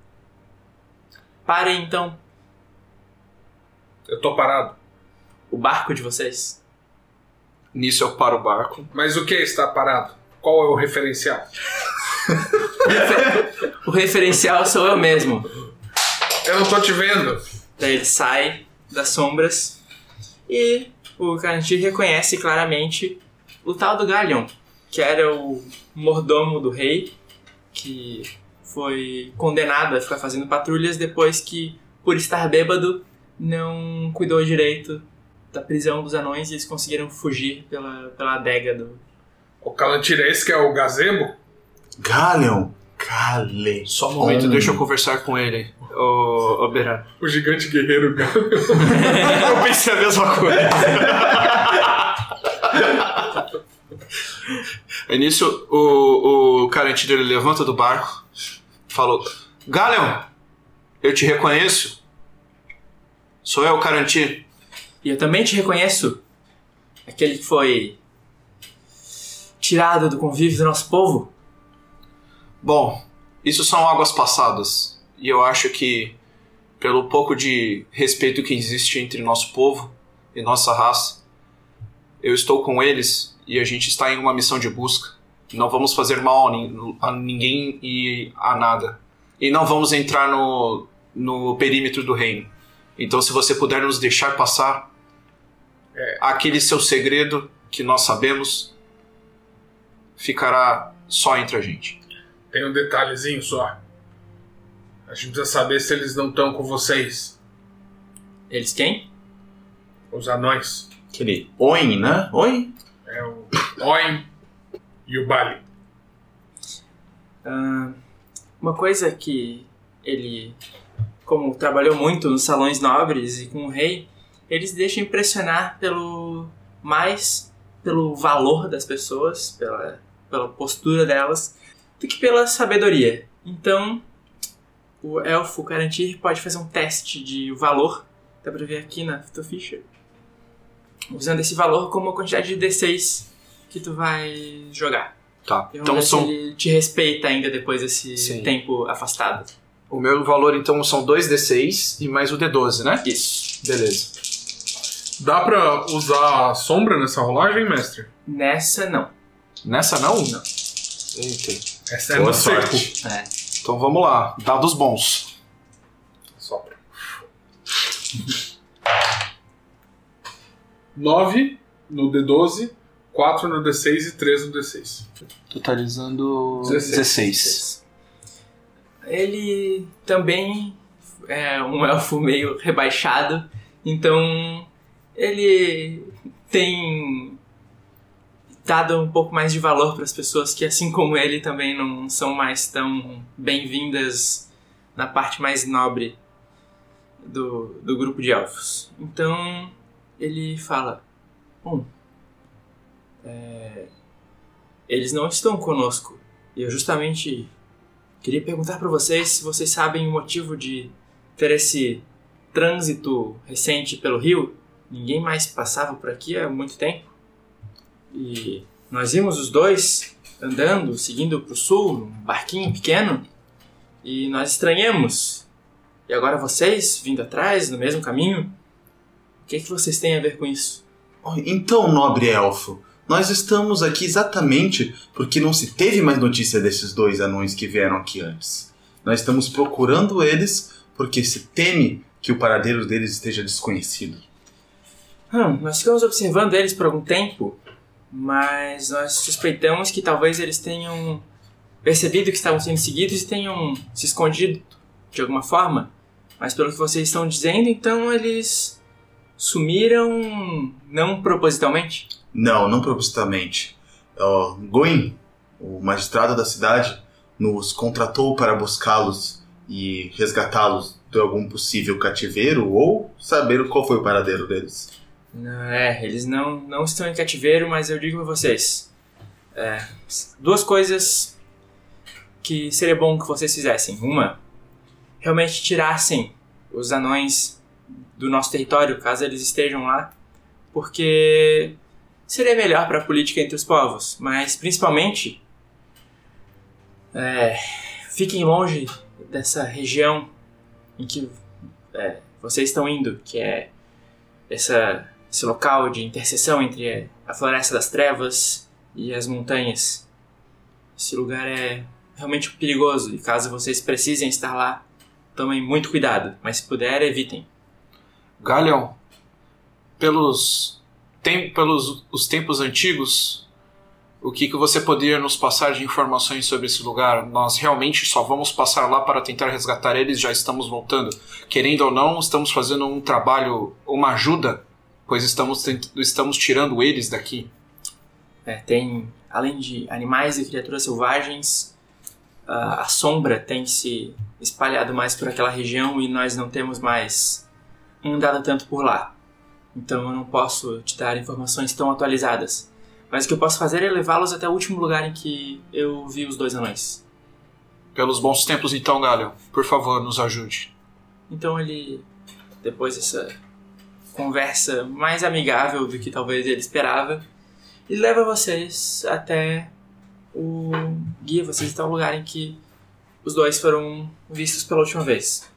Parem então Eu tô parado. o barco de vocês. Nisso eu paro o barco. Mas o que é estar parado? Qual é o referencial? O referencial sou eu mesmo. Eu não tô te vendo. Daí ele sai das sombras e o Karantir reconhece claramente o tal do Galion, que era o mordomo do rei, que foi condenado a ficar fazendo patrulhas depois que, por estar bêbado, não cuidou direito da prisão dos anões e eles conseguiram fugir pela, pela adega do. O Calantirês, que é o gazebo? Galeon, cale. Só um momento, deixa eu conversar com ele. Ô, ô Beran. O gigante guerreiro Galo. Eu pensei a mesma coisa. Aí nisso, o, o Carantilho ele levanta do barco, falou: Galeon, eu te reconheço. Sou eu, Caranti. E eu também te reconheço. Aquele que foi tirado do convívio do nosso povo. Bom, isso são águas passadas. E eu acho que, pelo pouco de respeito que existe entre nosso povo e nossa raça, eu estou com eles e a gente está em uma missão de busca. Não vamos fazer mal a, nin- a ninguém e a nada. E não vamos entrar no, no perímetro do reino. Então, se você puder nos deixar passar, aquele seu segredo que nós sabemos ficará só entre a gente. Tem um detalhezinho só. A gente precisa saber se eles não estão com vocês, Eles quem? os anões. Aquele Oin, né? Oi? É o Oin e o Bali. Ah, uma coisa que ele, como trabalhou muito nos salões nobres e com o rei, ele se deixa impressionar pelo mais pelo valor das pessoas, pela, pela postura delas, do que pela sabedoria. Então, o elfo Garantir pode fazer um teste de valor, dá pra ver aqui na tua ficha, usando esse valor como a quantidade de D6 que tu vai jogar. Tá. Então são ele te respeita ainda depois desse Sim. tempo afastado. O meu valor, então, são dois D6 e mais o D12, né? Isso. Beleza. Dá pra usar a sombra nessa rolagem, mestre? Nessa, não. Nessa não? Não. Eita. Essa é Boa no seco. sorte. É. Então vamos lá. Dados bons. Sopra. 9 no D12, 4 no D6 e 3 no D6. Totalizando 16. Ele também é um elfo meio rebaixado, então ele tem dado um pouco mais de valor para as pessoas que, assim como ele, também não são mais tão bem-vindas na parte mais nobre do, do grupo de elfos. Então ele fala: Bom, é, eles não estão conosco. E eu justamente queria perguntar para vocês se vocês sabem o motivo de ter esse trânsito recente pelo rio. Ninguém mais passava por aqui há muito tempo. E nós vimos os dois andando, seguindo para o sul, num barquinho pequeno. E nós estranhamos. E agora vocês, vindo atrás, no mesmo caminho. O que, é que vocês têm a ver com isso? Então, nobre elfo, nós estamos aqui exatamente porque não se teve mais notícia desses dois anões que vieram aqui antes. Nós estamos procurando eles porque se teme que o paradeiro deles esteja desconhecido. Hum, nós ficamos observando eles por algum tempo, mas nós suspeitamos que talvez eles tenham percebido que estavam sendo seguidos e tenham se escondido de alguma forma. Mas pelo que vocês estão dizendo, então eles sumiram não propositalmente? Não, não propositalmente. Oh, Goin, o magistrado da cidade, nos contratou para buscá-los e resgatá-los de algum possível cativeiro ou saber qual foi o paradeiro deles. Não, é, eles não, não estão em cativeiro, mas eu digo pra vocês. é, duas coisas que seria bom que vocês fizessem. Uma, realmente tirassem os anões do nosso território, caso eles estejam lá, porque seria melhor para a política entre os povos, mas principalmente É, fiquem longe dessa região em que é, vocês estão indo, que é essa, esse local de interseção entre a Floresta das Trevas e as montanhas. Esse lugar é realmente perigoso e caso vocês precisem estar lá, tomem muito cuidado, mas se puder, evitem. Galeon, pelos, tem, pelos os tempos antigos, o que, que você poderia nos passar de informações sobre esse lugar? Nós realmente só vamos passar lá para tentar resgatar eles, já estamos voltando. Querendo ou não, estamos fazendo um trabalho, uma ajuda, pois estamos, estamos tirando eles daqui. É, tem, além de animais e criaturas selvagens, a, a sombra tem se espalhado mais por aquela região e nós não temos mais andado tanto por lá. Então eu não posso te dar informações tão atualizadas. Mas o que eu posso fazer é levá-los até o último lugar em que eu vi os dois anões. Pelos bons tempos então, Galeon, por favor, nos ajude. Então ele, depois dessa conversa mais amigável do que talvez ele esperava, ele leva vocês até o guia vocês até o lugar em que os dois foram vistos pela última vez.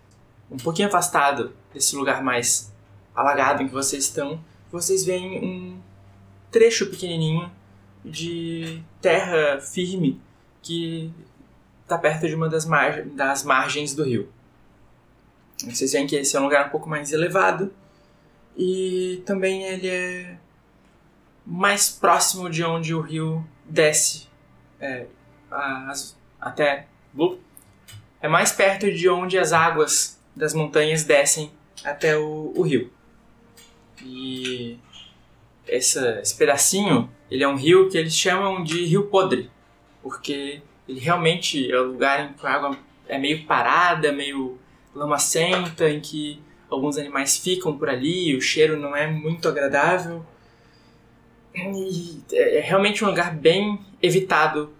Um pouquinho afastado desse lugar mais alagado em que vocês estão, vocês veem um trecho pequenininho de terra firme que está perto de uma das, das margens do rio. Vocês veem que esse é um lugar um pouco mais elevado e também ele é mais próximo de onde o rio desce é, as- até é mais perto de onde as águas das montanhas descem até o, o rio e essa, esse pedacinho ele é um rio que eles chamam de rio podre porque ele realmente é um lugar em que a água é meio parada meio lamacenta em que alguns animais ficam por ali, o cheiro não é muito agradável. E é é realmente um lugar bem evitado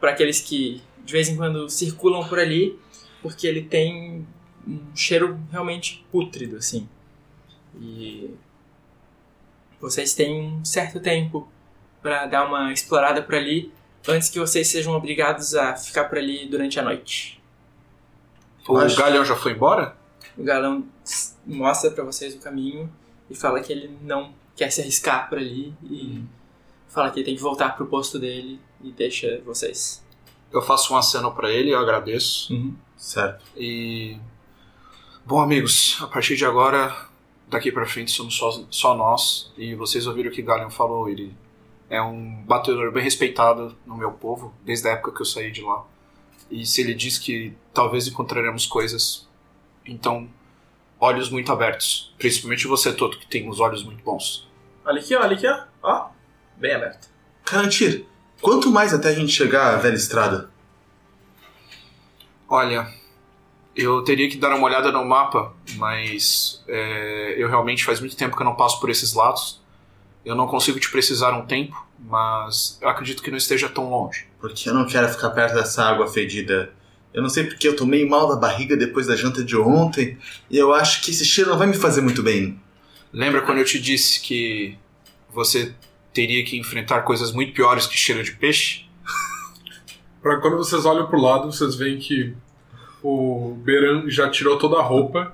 para aqueles que de vez em quando circulam por ali, porque ele tem um cheiro realmente pútrido assim. E vocês têm um certo tempo para dar uma explorada por ali antes que vocês sejam obrigados a ficar por ali durante a noite. O Acho- Galeon já foi embora? O galão mostra pra vocês o caminho e fala que ele não quer se arriscar por ali e fala que ele tem que voltar pro posto dele e deixa vocês. Eu faço um aceno pra ele, eu agradeço. Certo. E. Bom, amigos, a partir de agora, daqui pra frente, somos só, só nós. E vocês ouviram o que Galeon falou. Ele é um batedor bem respeitado no meu povo, desde a época que eu saí de lá. E se ele diz que talvez encontraremos coisas, então, olhos muito abertos. Principalmente você, Toto, que tem os olhos muito bons. Olha aqui, olha aqui, ó. Ó, bem aberto. Carantir, quanto mais até a gente chegar à velha estrada? Olha, eu teria que dar uma olhada no mapa, mas é, eu realmente faz muito tempo que eu não passo por esses lados. Eu não consigo te precisar um tempo, mas eu acredito que não esteja tão longe. Porque eu não quero ficar perto dessa água fedida. Eu não sei porque eu tô meio mal da barriga depois da janta de ontem. E eu acho que esse cheiro não vai me fazer muito bem. Lembra quando eu te disse que você teria que enfrentar coisas muito piores que cheiro de peixe? Pra quando vocês olham pro lado, vocês veem que o Beran já tirou toda a roupa,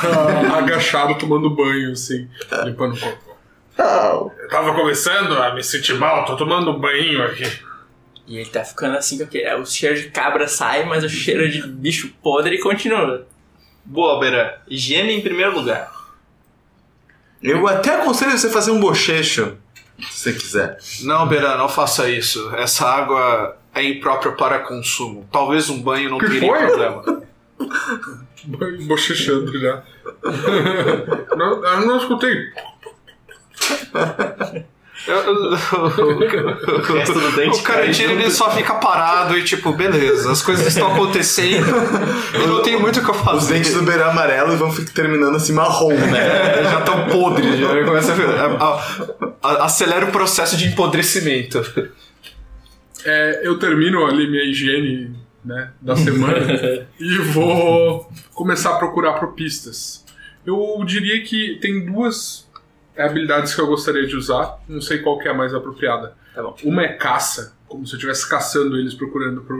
tá agachado tomando banho, assim, limpando o corpo. Eu tava começando a me sentir mal, tô tomando um banho aqui. E ele tá ficando assim porque é, o cheiro de cabra sai, mas o cheiro de bicho podre continua. Boa, Beran. Higiene em primeiro lugar. Eu até aconselho você fazer um bochecho, se você quiser. Não, Beran, não faça isso. Essa água é imprópria para consumo. Talvez um banho não Que teria foi? problema. Banho Bochechando já. não, eu não escutei. Eu- eu- O resto do dente O Carantina ele só fica parado e tipo, beleza, as coisas estão acontecendo e não tem muito o que eu Os fazer. dentes do beirão amarelo e vão ficar terminando assim marrom, né? É, já estão podres, já começa a, a- a- acelera o processo de empodrecimento. É, eu termino ali minha higiene né, da semana e vou começar a procurar por pistas. Eu diria que tem duas habilidades que eu gostaria de usar, não sei qual que é a mais apropriada. Tá. Uma é caça, como se eu estivesse caçando eles procurando por,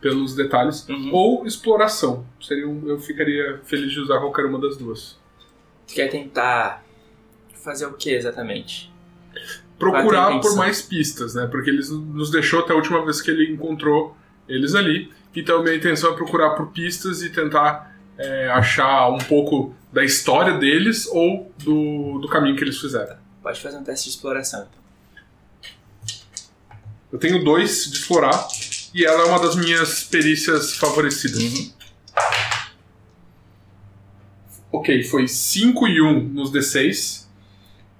pelos detalhes. Uhum. Ou exploração. Seria um- eu ficaria feliz de usar qualquer uma das duas. Tu quer tentar fazer o que exatamente? Procurar por mais pistas, né? Porque eles nos deixou até a última vez que ele encontrou eles ali. Então minha intenção é procurar por pistas e tentar é, achar um pouco da história deles ou do, do caminho que eles fizeram. Pode fazer um teste de exploração. Então. Eu tenho dois de explorar e ela é uma das minhas perícias favorecidas. Ok, foi 5 e 1 nos D6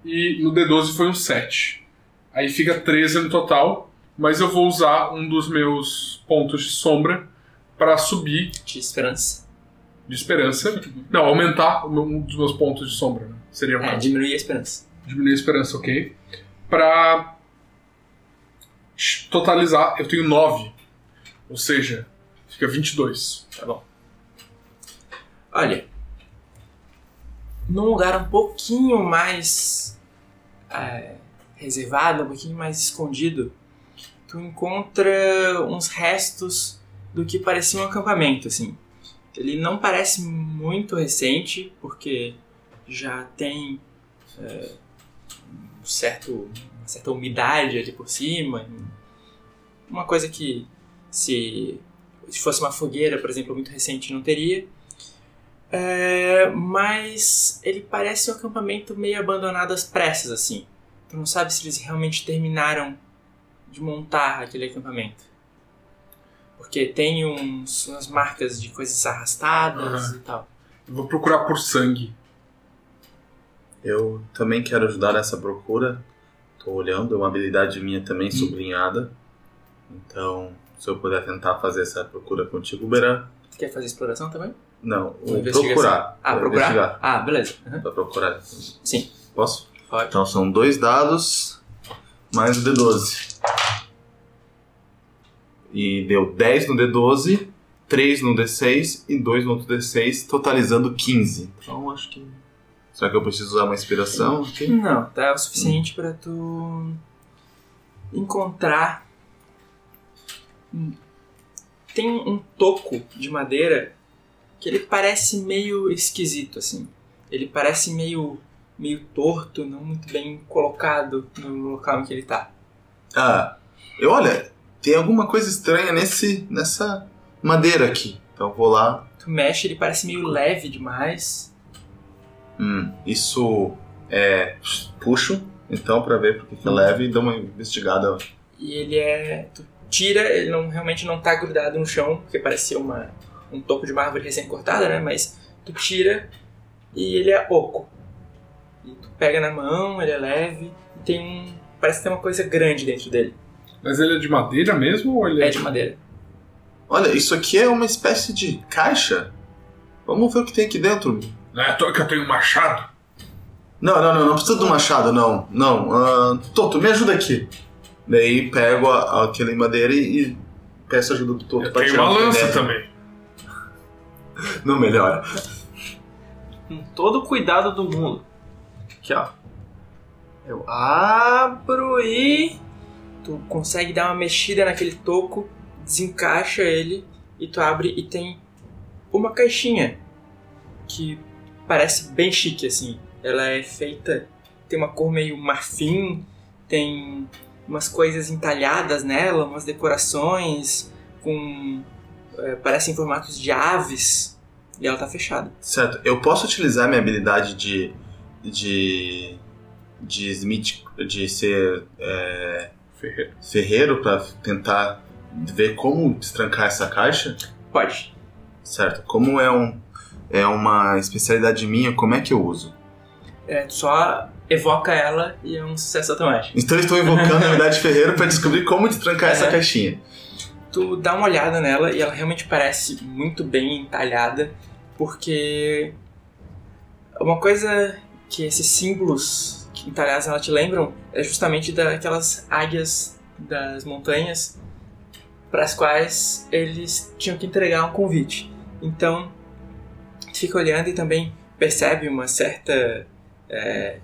e no D12 foi um 7. Aí fica 13 no total, mas eu vou usar um dos meus pontos de sombra para subir De esperança. de esperança. Não, aumentar um dos meus pontos de sombra. né? Seria o É, diminuir a esperança. diminuir a esperança, ok? Pra totalizar, eu tenho 9. Ou seja, fica 22. Tá bom. Olha. Num lugar um pouquinho mais é, reservado, um pouquinho mais escondido, tu encontra uns restos do que parecia um acampamento, assim. Ele não parece muito recente, porque já tem é, um certo, uma certa umidade ali por cima. Uma coisa que se se fosse uma fogueira, por exemplo, muito recente, não teria. É, mas ele parece um acampamento meio abandonado às pressas, assim. Tu não sabe se eles realmente terminaram de montar aquele acampamento. Porque tem uns, umas marcas de coisas arrastadas Aham. e tal. Eu vou procurar por sangue. Eu também quero ajudar nessa procura. Tô olhando, é uma habilidade minha também sublinhada. Então, se eu puder tentar fazer essa procura contigo, Beran. Quer fazer exploração também? Não, o procurar. Ah, É, procurar? Investigar. Ah, beleza. Uhum. Pra procurar. Sim, Posso? pode. Então são dois dados mais o D12. E deu 10 no D12, 3 no D6 e 2 no outro D6, totalizando 15. Então acho que. Será que eu preciso usar uma inspiração aqui? Não, tá o suficiente pra tu encontrar. Hum, Tem um toco de madeira que ele parece meio esquisito, assim. Ele parece meio meio torto, não muito bem colocado no local em que ele tá. Ah, eu olha, tem alguma coisa estranha nesse, nessa madeira aqui. Então eu vou lá. Tu mexe, ele parece meio leve demais. Hum, isso é. Puxo, então, pra ver porque que é leve e dou uma investigada. E ele é. Tu tira, ele não, realmente não tá grudado no chão, porque parecia uma, um toco de uma árvore recém-cortada, né? Mas tu tira e ele é oco. E tu pega na mão, ele é leve e tem um. Parece que tem uma coisa grande dentro dele. Mas ele é de madeira mesmo ou ele É de madeira. Olha, isso aqui é uma espécie de caixa. Vamos ver o que tem aqui dentro. Não é à toa que eu tenho um machado? Não, não, não, não precisa do machado, não. Não. ah, Toto, me ajuda aqui. Daí pego a- aquele madeira e, e peço ajuda do Toto Eu pra tenho tirar uma tem lança dentro. também. Não melhora. Com todo o cuidado do mundo. Aqui, ó. Eu abro e. Tu consegue dar uma mexida naquele toco, desencaixa ele e tu abre e tem uma caixinha que parece bem chique assim. Ela é feita, tem uma cor meio marfim, tem umas coisas entalhadas nela, umas decorações com é, parecem formatos de aves e ela tá fechada. Certo. Eu posso utilizar minha habilidade de. de. de Smith. de ser é, Ferreiro. ferreiro pra tentar ver como destrancar essa caixa? Pode. Certo. Como é um. é uma especialidade minha, como é que eu uso? É, só evoca ela e é um sucesso automático. Então eu estou invocando a habilidade ferreiro pra descobrir como destrancar essa É. caixinha. Tu dá uma olhada nela e ela realmente parece muito bem entalhada, porque uma coisa que esses símbolos entalhados ela te lembram é justamente daquelas águias das montanhas para as quais eles tinham que entregar um convite. Então, fica olhando e também percebe uma certa é,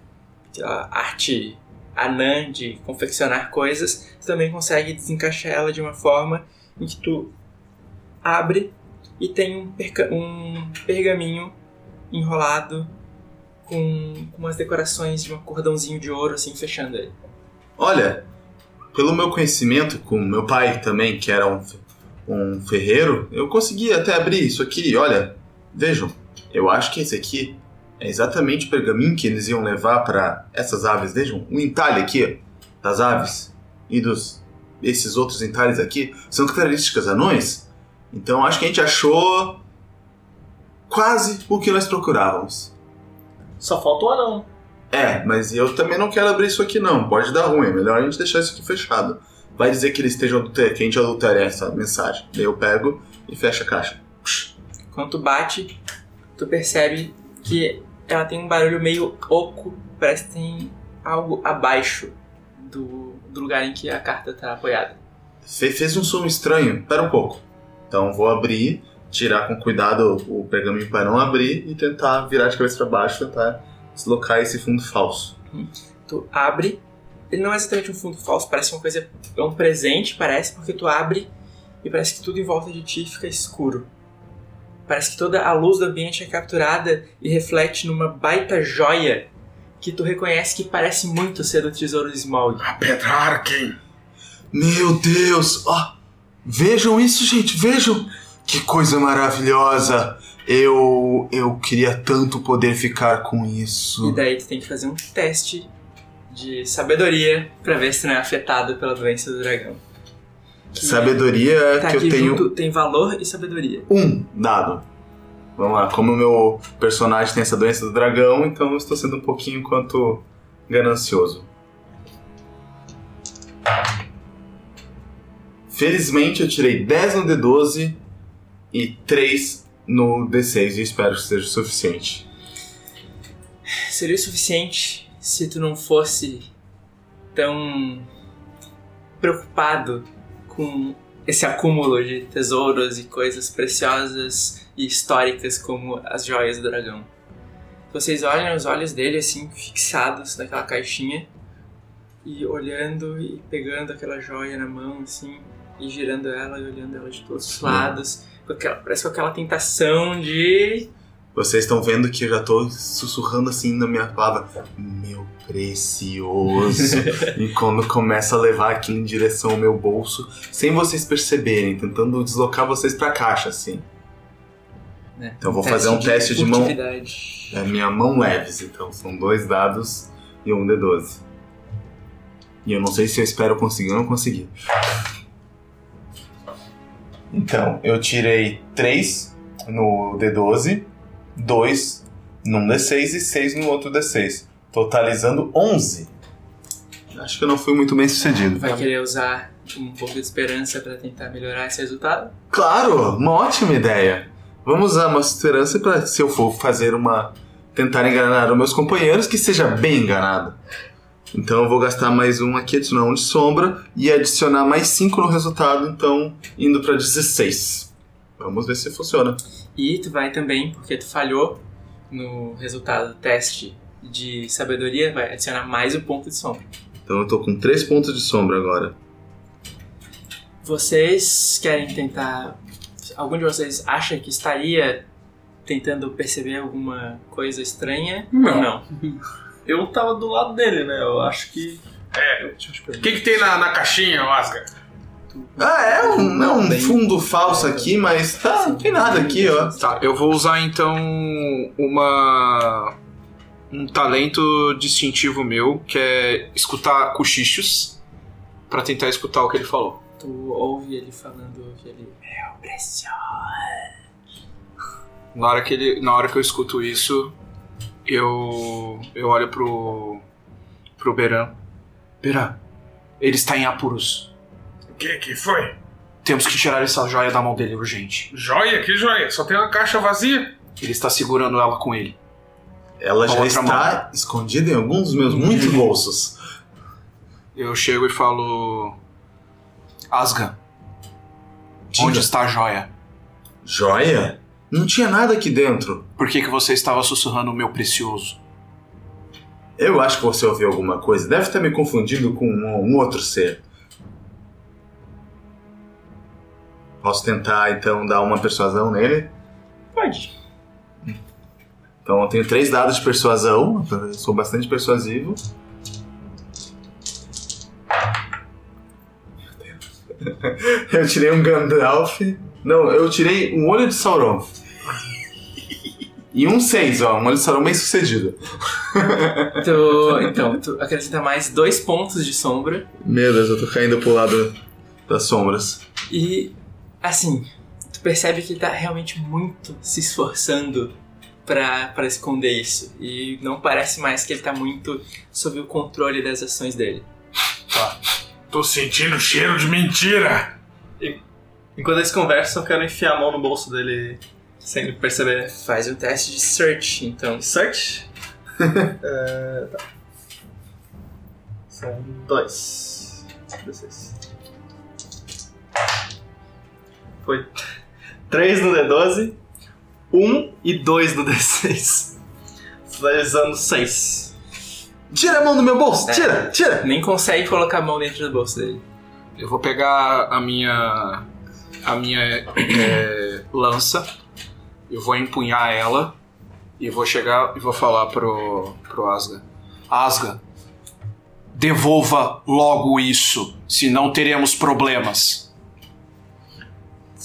sei arte anã de confeccionar coisas, tu também consegue desencaixar ela de uma forma em que tu abre e tem um, um pergaminho enrolado com, com umas decorações de um cordãozinho de ouro, assim, fechando ele. Olha, pelo meu conhecimento com meu pai também, que era um, um ferreiro, eu consegui até abrir isso aqui. Olha, vejam, eu acho que esse aqui é exatamente o pergaminho que eles iam levar para essas aves. Vejam, o entalhe aqui ó, das aves e dos esses outros entalhes aqui são características anões. Então acho que a gente achou quase o que nós procurávamos. Só falta o anão. É, mas eu também não quero abrir isso aqui não. Pode dar ruim. É melhor a gente deixar isso aqui fechado. Vai dizer que eles estejam adulter... que a gente adultera essa mensagem. Daí eu pego e fecho a caixa. Quando tu bate, tu percebe que ela tem um barulho meio oco, parece que tem algo abaixo do, do lugar em que a carta tá apoiada. Fe- fez um som estranho. Pera um pouco. Então vou abrir, tirar com cuidado o pergaminho para não abrir e tentar virar de cabeça para baixo, tentar deslocar esse fundo falso. Tu abre, ele não é exatamente um fundo falso, parece uma coisa, é um presente, parece, porque tu abre e parece que tudo em volta de ti fica escuro. Parece que toda a luz do ambiente é capturada e reflete numa baita joia que tu reconhece que parece muito ser do tesouro de Smaug. A pedra Arken. Meu Deus! Ó, vejam isso, gente, vejam! Que coisa maravilhosa! Eu eu queria tanto poder ficar com isso. E daí tu tem que fazer um teste de sabedoria pra ver se não é afetado pela doença do dragão. Que Sabedoria tá que eu tenho junto, tem valor e sabedoria. um dado. Vamos lá, como o meu personagem tem essa doença do dragão, então eu estou sendo um pouquinho quanto ganancioso. Felizmente eu tirei 10 no D12 e 3 no D6 e espero que seja o suficiente. Seria o suficiente se tu não fosse tão preocupado com esse acúmulo de tesouros e coisas preciosas e históricas como as joias do dragão. Vocês olham os olhos dele assim, fixados naquela caixinha e olhando e pegando aquela joia na mão assim e girando ela e olhando ela de todos os lados, com aquela, parece com aquela tentação de Vocês estão vendo que eu já tô sussurrando assim na minha palavra, meu precioso. e quando começa a levar aquilo em direção ao meu bolso, sem vocês perceberem, tentando deslocar vocês pra caixa, assim. né, Então eu vou fazer um teste de mão-. É minha mão leves, então são dois dados e um D12. E eu não sei se eu espero conseguir ou não conseguir. Então, eu tirei 3 no D12, 2 num D6 e 6 no outro D6. Totalizando 11. Acho que eu não fui muito bem sucedido. Vai querer usar um pouco de esperança pra tentar melhorar esse resultado? Claro, uma ótima ideia. Vamos usar uma esperança para se eu for fazer uma tentar enganar os meus companheiros que seja bem enganado. Então eu vou gastar mais um aqui, adicionar um de sombra e adicionar mais 5 no resultado, então indo para 16. Vamos ver se funciona. E tu vai também, porque tu falhou no resultado do teste de sabedoria, vai adicionar mais um ponto de sombra. Então eu tô com 3 pontos de sombra agora. Vocês querem tentar. Algum de vocês acha que estaria tentando perceber alguma coisa estranha? Não. Ou não? Eu tava do lado dele, né? Eu acho que. É. O que, que tem na, na caixinha, Oscar? Ah, é um, é um fundo falso aqui, mas tá, não tem nada aqui, ó. Tá, eu vou usar então uma um talento distintivo meu, que é escutar cochichos pra tentar escutar o que ele falou. Tu ouve ele falando que ele. Meu precioso. Na hora que ele, na hora que eu escuto isso, eu eu olho pro pro Beran. Beran, ele está em apuros. O que que foi? Temos que tirar essa joia da mão dele urgente. Joia? Que joia? Só tem uma caixa vazia. Ele está segurando ela com ele. Ela já está escondida em algum dos meus muitos bolsos. Eu chego e falo: Asga, Diga. onde está a joia? Joia? Não tinha nada aqui dentro. Por que, que você estava sussurrando o meu precioso? Eu acho que você ouviu alguma coisa. Deve ter me confundido com um, um outro ser. Posso tentar, então, dar uma persuasão nele? Pode. Então eu tenho três dados de persuasão, sou bastante persuasivo. Eu tirei um Gandalf. Não, eu tirei um olho de Sauron. E um 6, ó, um olho de Sauron bem sucedido. Tu, então, tu acrescenta mais dois pontos de sombra. Meu Deus, eu tô caindo pro lado das sombras. E, assim, tu percebe que ele tá realmente muito se esforçando pra, pra esconder isso. E não parece mais que ele tá muito sob o controle das ações dele. Tô sentindo cheiro de mentira. Enquanto eles conversam, eu quero enfiar a mão no bolso dele sem ele perceber. Faz um teste de search, então. Search? É, tá. São dois. D6. Foi 3 no D12, 1 e 2 no D6. Finalizando 6. Tira a mão do meu bolso, É. tira, tira! Nem consegue colocar a mão dentro do bolso dele. Eu vou pegar a minha a minha é, lança, eu vou empunhar ela e vou chegar e vou falar pro pro Asga. Asga, devolva logo isso, senão teremos problemas.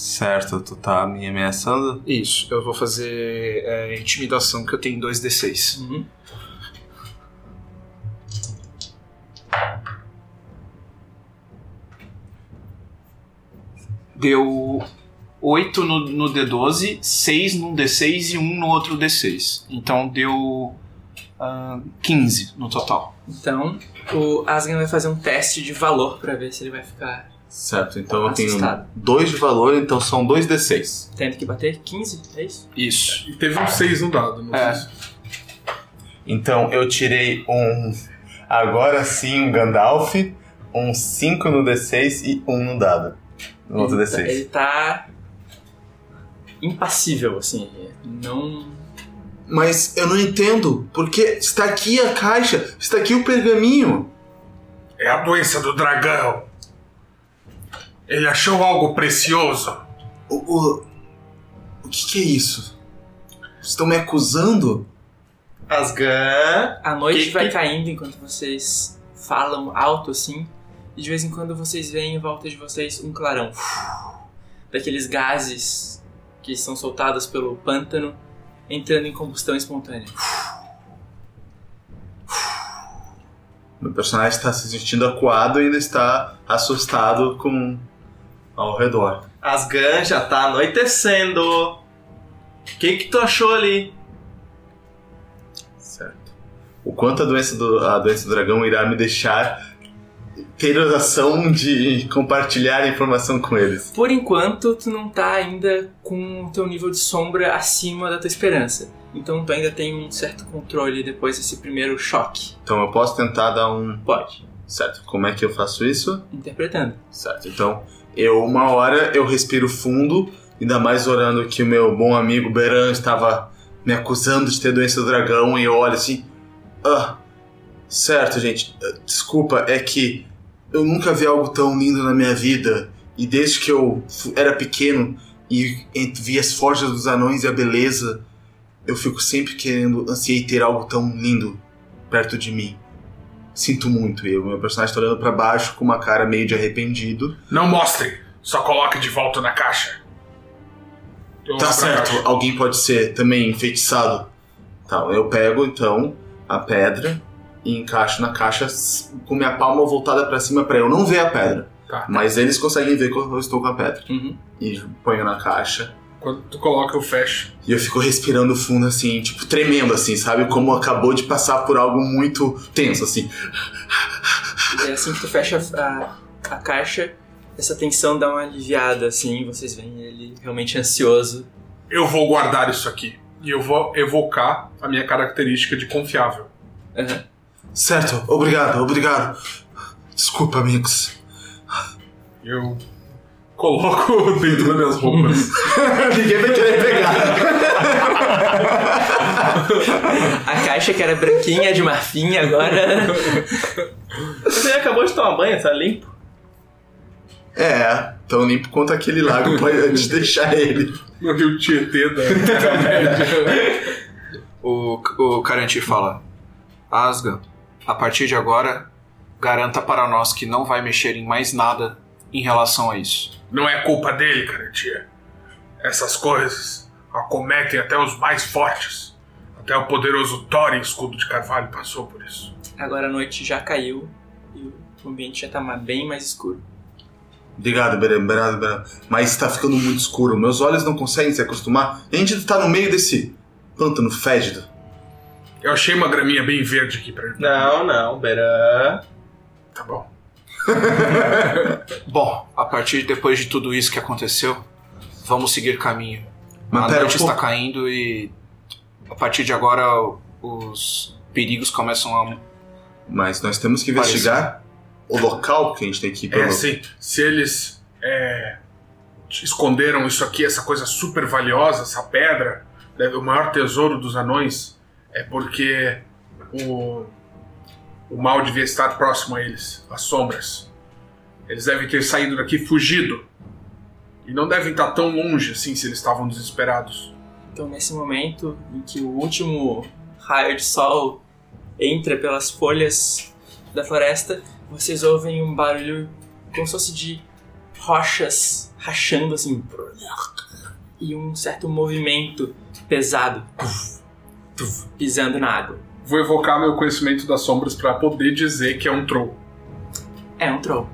Certo, tu tá me ameaçando? Isso, eu vou fazer é, intimidação que eu tenho 2d6. Uhum. Deu 8 no, no D12, 6 num D6 e 1 no outro D6. Então deu ah, 15 no total. Então, o Asgan vai fazer um teste de valor pra ver se ele vai ficar Certo, então eu tenho Assustado. dois de valor, então são dois D6. tendo que bater 15, é isso? Isso. E teve um 6 no dado, não É. sei se- Então eu tirei um. Agora sim, um Gandalf, um 5 no D6 e um no dado. No outro Ele tá- D6. Ele tá impassível, assim. Não. Mas eu não entendo, porque está aqui a caixa, está aqui o pergaminho. É a doença do dragão. Ele achou algo precioso. O, o, o que, que é isso? Estão me acusando? Asgan. A noite Que- vai que- caindo enquanto vocês falam alto assim. E de vez em quando vocês veem em volta de vocês um clarão. Daqueles gases que são soltados pelo pântano entrando em combustão espontânea. Meu personagem está se sentindo acuado e ainda está assustado com ao redor. Asgan já tá anoitecendo. O que que tu achou ali? Certo. O quanto a doença do, a doença do dragão irá me deixar ter a ação de compartilhar a informação com eles. Por enquanto, tu não tá ainda com o teu nível de sombra acima da tua esperança. Então tu ainda tem um certo controle depois desse primeiro choque. Então eu posso tentar dar um. Pode. Certo. Como é que eu faço isso? Interpretando. Certo. Então, eu, uma hora, eu respiro fundo, ainda mais orando que o meu bom amigo Beran estava me acusando de ter doença do dragão, e eu olho assim. Ah, certo, gente. ah, Desculpa, é que eu nunca vi algo tão lindo na minha vida, e desde que eu era pequeno e vi as forjas dos anões e a beleza, eu fico sempre querendo, ansiei ter algo tão lindo perto de mim. Sinto muito, e o meu personagem está olhando pra baixo com uma cara meio de arrependido. Não mostre, só coloque de volta na caixa. Eu Tá certo, caixa. alguém pode ser também enfeitiçado. Tá, eu pego então a pedra e encaixo na caixa com minha palma voltada pra cima pra eu não ver a pedra. Tá. Mas eles conseguem ver que eu estou com a pedra. Uhum. E ponho na caixa. Quando tu coloca, eu fecho. E eu fico respirando fundo assim, tipo, tremendo assim, sabe? Como acabou de passar por algo muito tenso, assim. E assim que tu fecha a, a caixa, essa tensão dá uma aliviada, assim, vocês veem ele realmente ansioso. Eu vou guardar isso aqui. E eu vou evocar a minha característica de confiável. Aham. Certo, obrigado, obrigado. Desculpa, amigos. Eu coloco dentro das minhas roupas. Ninguém vai querer pegar. A caixa que era branquinha de marfim agora. Você acabou de tomar banho, tá limpo? É, Tão limpo quanto aquele lago pode deixar ele. No Rio Tietê da. O, o Karantir fala: Asga, a partir de agora, garanta para nós que não vai mexer em mais nada em relação a isso. Não é culpa dele, Karantia. Essas coisas acometem até os mais fortes. Até o poderoso Thorin Escudo de Carvalho passou por isso. Agora a noite já caiu e o ambiente já tá ma- bem mais escuro. Obrigado, obrigado, Berê. Mas tá ficando muito escuro. Meus olhos não conseguem se acostumar. A gente tá no meio desse pântano fédido. Eu achei uma graminha bem verde aqui pra ele. Não, não, Beran. Tá bom. Bom, a partir de depois de tudo isso que aconteceu, vamos seguir caminho. Mas a pera, noite pô. está caindo e a partir de agora os perigos começam a. Mas nós temos que investigar o local que a gente tem que ir É pelo... assim, se eles é, esconderam isso aqui, essa coisa super valiosa, essa pedra, o maior tesouro dos anões, é porque o, o mal devia estar próximo a eles, as sombras. Eles devem ter saído daqui fugido. E não devem estar tão longe assim se eles estavam desesperados. Então, nesse momento em que o último raio de sol entra pelas folhas da floresta, vocês ouvem um barulho como se fosse de rochas rachando assim. E um certo movimento pesado pisando na água. Vou evocar meu conhecimento das sombras para poder dizer que é um troll. É um troll.